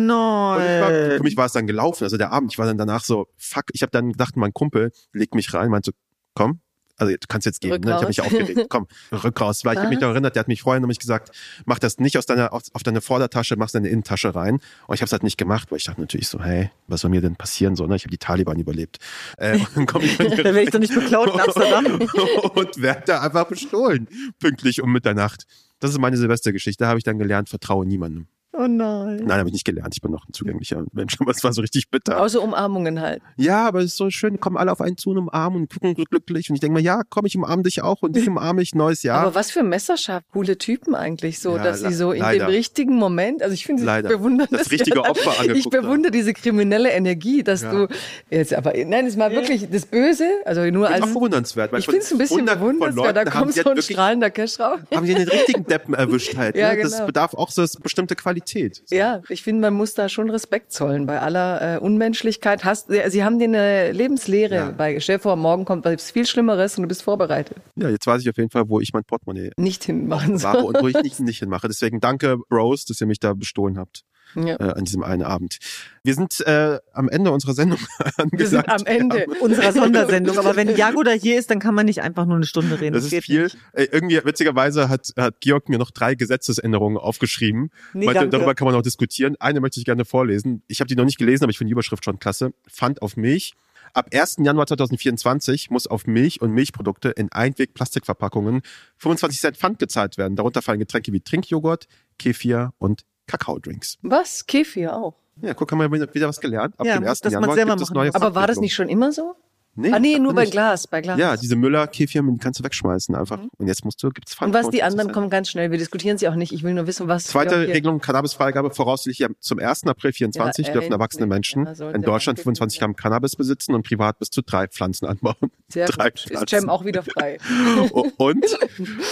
Und ich war, nein. für mich war es dann gelaufen. Also der Abend, ich war dann danach so, fuck, ich habe dann gedacht, mein Kumpel legt mich rein, meinte so, komm, also du kannst jetzt gehen. Ne? Ich habe mich aufgeregt. Komm, rück raus. Weil ich habe mich noch erinnert, der hat mich vorher nämlich gesagt, mach das nicht aus deiner, auf, auf deine Vordertasche, mach's in deine Innentasche rein. Und ich habe es halt nicht gemacht, weil ich dachte natürlich so, hey, was soll mir denn passieren? So, ne? Ich habe die Taliban überlebt. Äh, und dann komm ich dann werde ich doch nicht beklaut in Amsterdam. und werde da einfach bestohlen. Pünktlich um Mitternacht. Das ist meine Silvestergeschichte. Da habe ich dann gelernt, vertraue niemandem. Oh nein. Nein, habe ich nicht gelernt. Ich bin noch ein zugänglicher Mensch, aber es war so richtig bitter. Außer Umarmungen halt. Ja, aber es ist so schön, kommen alle auf einen zu und umarmen und gucken glücklich. Und ich denke mir, ja, komm, ich umarme dich auch und dich umarme ich, neues Jahr. Aber was für Messerschaft, coole Typen eigentlich, so, Ja, dass sie so in leider. dem richtigen Moment, also ich finde, ich Leider. bewundere Das richtige Opfer Ich angeguckt bewundere diese kriminelle Energie, dass Ja. du jetzt, aber nein, es war wirklich das Böse, also nur ist auch als bewundernswert. Weil ich finde es ein bisschen bewundernswert, da kommt so ein halt wirklich strahlender Cash raus. haben sie den richtigen Deppen erwischt halt. Ja, ne? Das genau. bedarf auch so eine bestimmte Qualität. Ja, ich finde, man muss da schon Respekt zollen bei aller äh, Unmenschlichkeit. Hast, sie haben dir eine Lebenslehre Ja. bei. Stell vor, morgen kommt was viel Schlimmeres und du bist vorbereitet. Ja, jetzt weiß ich auf jeden Fall, wo ich mein Portemonnaie Nicht hinmachen soll. und wo ich nicht, nicht hinmache. Deswegen danke, Bros, dass ihr mich da bestohlen habt. Ja. äh, an diesem einen Abend. Wir sind äh, am Ende unserer Sendung angesagt. Wir sind am Ende. Unserer Sondersendung. Aber wenn Jago da hier ist, dann kann man nicht einfach nur eine Stunde reden. Das ist geht viel. nicht. Äh, irgendwie, witzigerweise hat, hat Georg mir noch drei Gesetzesänderungen aufgeschrieben. Nee, Meinte, danke. darüber kann man auch diskutieren. Eine möchte ich gerne vorlesen. Ich habe die noch nicht gelesen, aber ich finde die Überschrift schon klasse. Pfand auf Milch. Ab 1. Januar 2024 muss auf Milch und Milchprodukte in Einweg-Plastikverpackungen 25 Cent Pfand gezahlt werden. Darunter fallen Getränke wie Trinkjoghurt, Kefir und Kakaodrinks. Was? Kefir auch. Ja, guck, haben wir wieder wieder was gelernt. Ab Ja, dem 1. dass man Januar selber gibt es neue. Aber war das nicht schon immer so? Nee, ah nee, nur bei nicht. Glas, bei Glas. Ja, diese Müller-Kefir, die kannst du wegschmeißen einfach. Und jetzt musst du, gibt's Pfand. und was die 25 anderen kommen ganz schnell. Wir diskutieren sie auch nicht. Ich will nur wissen, was. Zweite Regelung, Cannabisfreigabe voraussichtlich zum 1. April 24 Ja, dürfen erwachsene endlich. Menschen Ja, in Deutschland man 25 Gramm Cannabis besitzen und privat bis zu drei Pflanzen anbauen. Sehr drei gut. Ist Cem auch wieder frei. Und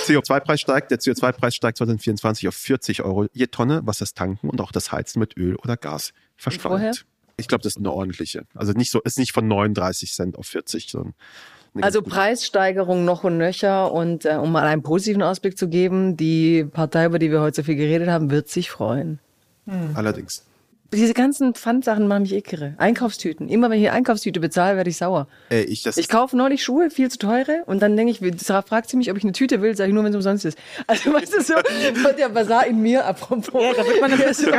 CO2-Preis steigt. Der CO2-Preis steigt 2024 auf 40 Euro je Tonne, was das Tanken und auch das Heizen mit Öl oder Gas vorher? versteuert. Ich glaube, das ist eine ordentliche. Also nicht so, ist nicht von 39 Cent auf 40, sondern Also. Preissteigerung noch und nöcher und äh, um mal einen positiven Ausblick zu geben, die Partei, über die wir heute so viel geredet haben, wird sich freuen. Allerdings. Diese ganzen Pfandsachen machen mich kirre. Einkaufstüten. Immer wenn ich eine Einkaufstüte bezahle, werde ich sauer. Ey, ich das. Ich kaufe neulich Schuhe, viel zu teure, und dann denke ich, Sarah fragt sie mich, ob ich eine Tüte will, sage ich nur, wenn es umsonst ist. Also weißt du so, von der Basar in mir, apropos. Ja, da wird man das so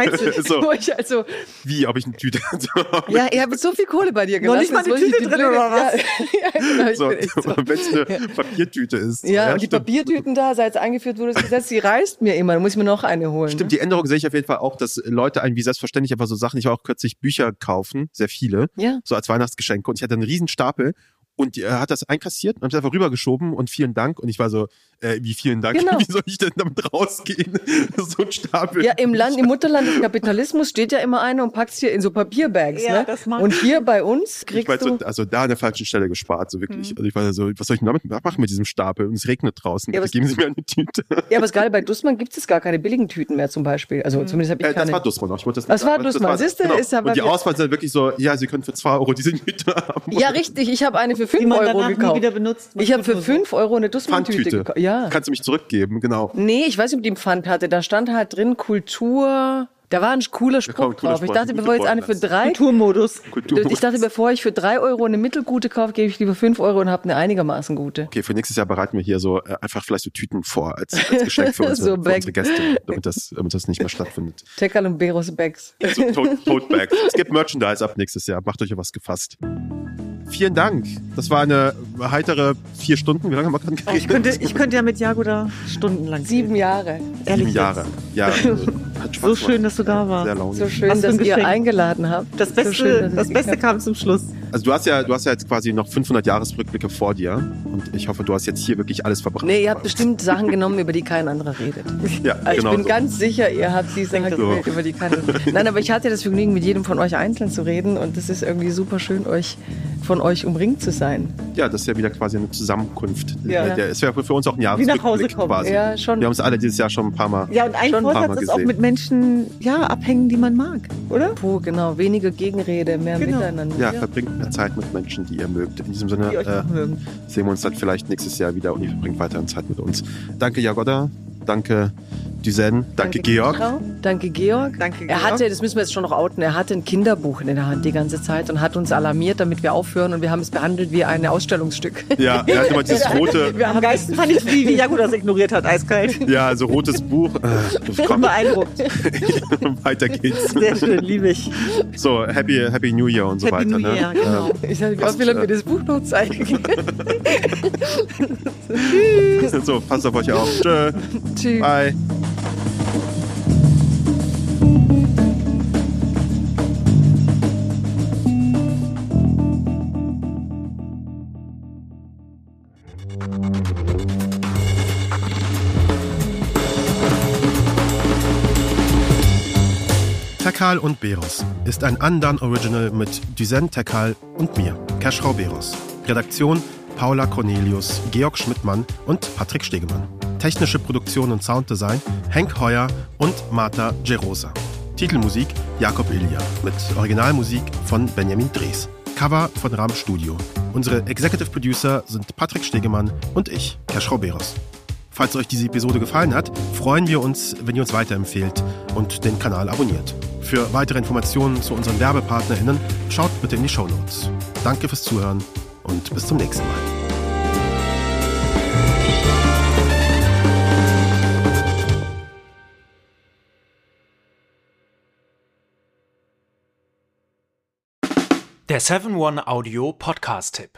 So. Wo ich also, wie, ob ich eine Tüte. ja, ihr habt so viel Kohle bei dir Noch gelassen. nicht mal eine ich Tüte drin, oder was? Ja, ja genau, ich so, so. wenn es eine Papiertüte ist. Ja, und die. Papiertüten da, seit es eingeführt wurde, das Gesetz, die reißt mir immer. Da muss ich mir noch eine holen. Stimmt, die Änderung sehe ich auf jeden Fall auch, dass Leute einen wie selbstverständlich einfach so Sachen, ich war auch kürzlich Bücher kaufen, sehr viele, Ja. so als Weihnachtsgeschenke und ich hatte einen riesen Stapel und er hat das einkassiert und hat es einfach rübergeschoben und vielen Dank und ich war so, äh, wie vielen Dank, Genau. wie soll ich denn damit rausgehen? so ein Stapel. Ja, im Land, im Mutterland des Kapitalismus steht ja immer einer und packt hier in so Papierbags. Ja, ne? das mag Und hier bei uns ich kriegst war du. so, also da an der falschen Stelle gespart, so wirklich. Mhm. Also ich war so, was soll ich denn damit machen mit diesem Stapel? Und es regnet draußen. Ja, was- geben Sie mir eine Tüte. Ja, aber gerade bei Dussmann gibt es gar keine billigen Tüten mehr zum Beispiel. Also zumindest habe ich Äh, keine. das war Dussmann auch. Ich wollte das, Das war das Dussmann. Siehste, ist aber Und die Auswahl sind wirklich so, ja, Sie können für zwei Euro diese Tüte haben. Ja, richtig. Ich habe eine für 5 Die man Euro danach nie gekauft. wieder benutzt. Ich habe für 5 Euro eine Dussmann-Tüte gekauft. Ja. Kannst du mich zurückgeben, genau. Nee, ich weiß nicht, ob die einen Pfand hatte. Da stand halt drin Kultur. Da war ein cooler Spruch ein cooler drauf. Ich Spruch, dachte, gute bevor ich jetzt eine für drei. Kulturmodus. Kultur. Ich dachte, bevor ich für drei Euro eine mittelgute kaufe, gebe ich lieber 5 Euro und habe eine einigermaßen gute. Okay, für nächstes Jahr bereiten wir hier so äh, einfach vielleicht so Tüten vor als, als Geschenk für unsere, So für unsere Gäste, damit das, damit das nicht mehr stattfindet. Tekal und Beros Bags. So Tote, Tote Bags. Es gibt Merchandise ab nächstes Jahr. Macht euch auf was gefasst. Vielen Dank. Das war eine heitere vier Stunden. Wie lange haben wir gerade geredet? Ich könnte, ich könnte ja mit Jagoda stundenlang Sieben reden. Jahre. Ehrlich Sieben Jahre. Ja, also, hat Spaß So schön, dass du da warst. Sehr launig. So schön, Was dass ihr eingeladen habt. Das So Beste, schön, dass es das Beste kam zum Schluss. Also du hast ja, du hast ja jetzt quasi noch 500 Jahresrückblicke vor dir und ich hoffe, du hast jetzt hier wirklich alles verbracht. Nee, ihr habt bestimmt Sachen genommen, über die kein anderer redet. Ja, Ich genau bin so. ganz sicher, ihr habt die Sachen so. über die keiner. Nein, aber ich hatte das Vergnügen, mit jedem von euch einzeln zu reden und es ist irgendwie super schön, euch von euch umringt zu sein. Ja, das ist ja wieder quasi eine Zusammenkunft. Ja. Der, ist ja für uns auch ein Wie nach Hause Jahresrückblick kommen. quasi. Ja, schon. Wir haben uns alle dieses Jahr schon ein paar Mal. Ja, und ein Vorsatz Mal ist auch mit Menschen ja, abhängen, die man mag, oder? Puh, genau. Weniger Gegenrede, mehr Genau. Miteinander. Ja, verbringt mehr Zeit mit Menschen, die ihr mögt. In diesem Sinne äh, sehen wir uns dann vielleicht nächstes Jahr wieder und ihr verbringt weiterhin Zeit mit uns. Danke Jagoda, danke Duzen, danke, Georg. Frau. Danke, Georg. Danke, Er Georg. hatte, das müssen wir jetzt schon noch outen, er hatte ein Kinderbuch in der Hand die ganze Zeit und hat uns alarmiert, damit wir aufhören und wir haben es behandelt wie ein Ausstellungsstück. Ja, er hat immer dieses rote, Am geilsten fand ich, wie, wie Jago das ignoriert hat, eiskalt. ja, so rotes Buch. Äh, komm, Beeindruckt. weiter geht's. Sehr schön, liebe ich. So, Happy, Happy New Year und so Happy weiter. New ne? Year, genau. Ich sage, wie oft will er mir das Buch noch zeigen? Ähm, so, passt auf euch auf. Tschö. Tschüss. Bye. Tekal und Beros ist ein Andan Original mit Duzen Tekal und mir, Keschrau Beros. Redaktion Paula Cornelius, Georg Schmidtmann und Patrick Stegemann. Technische Produktion und Sounddesign Henk Heuer und Marta Gerosa. Titelmusik Jakob Ilja mit Originalmusik von Benjamin Drees. Cover von Ram Studio. Unsere Executive Producer sind Patrick Stegemann und ich, Keschrau Beros. Falls euch diese Episode gefallen hat, freuen wir uns, wenn ihr uns weiterempfehlt und den Kanal abonniert. Für weitere Informationen zu unseren WerbepartnerInnen schaut bitte in die Shownotes. Danke fürs Zuhören und bis zum nächsten Mal. Der 7-One-Audio-Podcast-Tipp.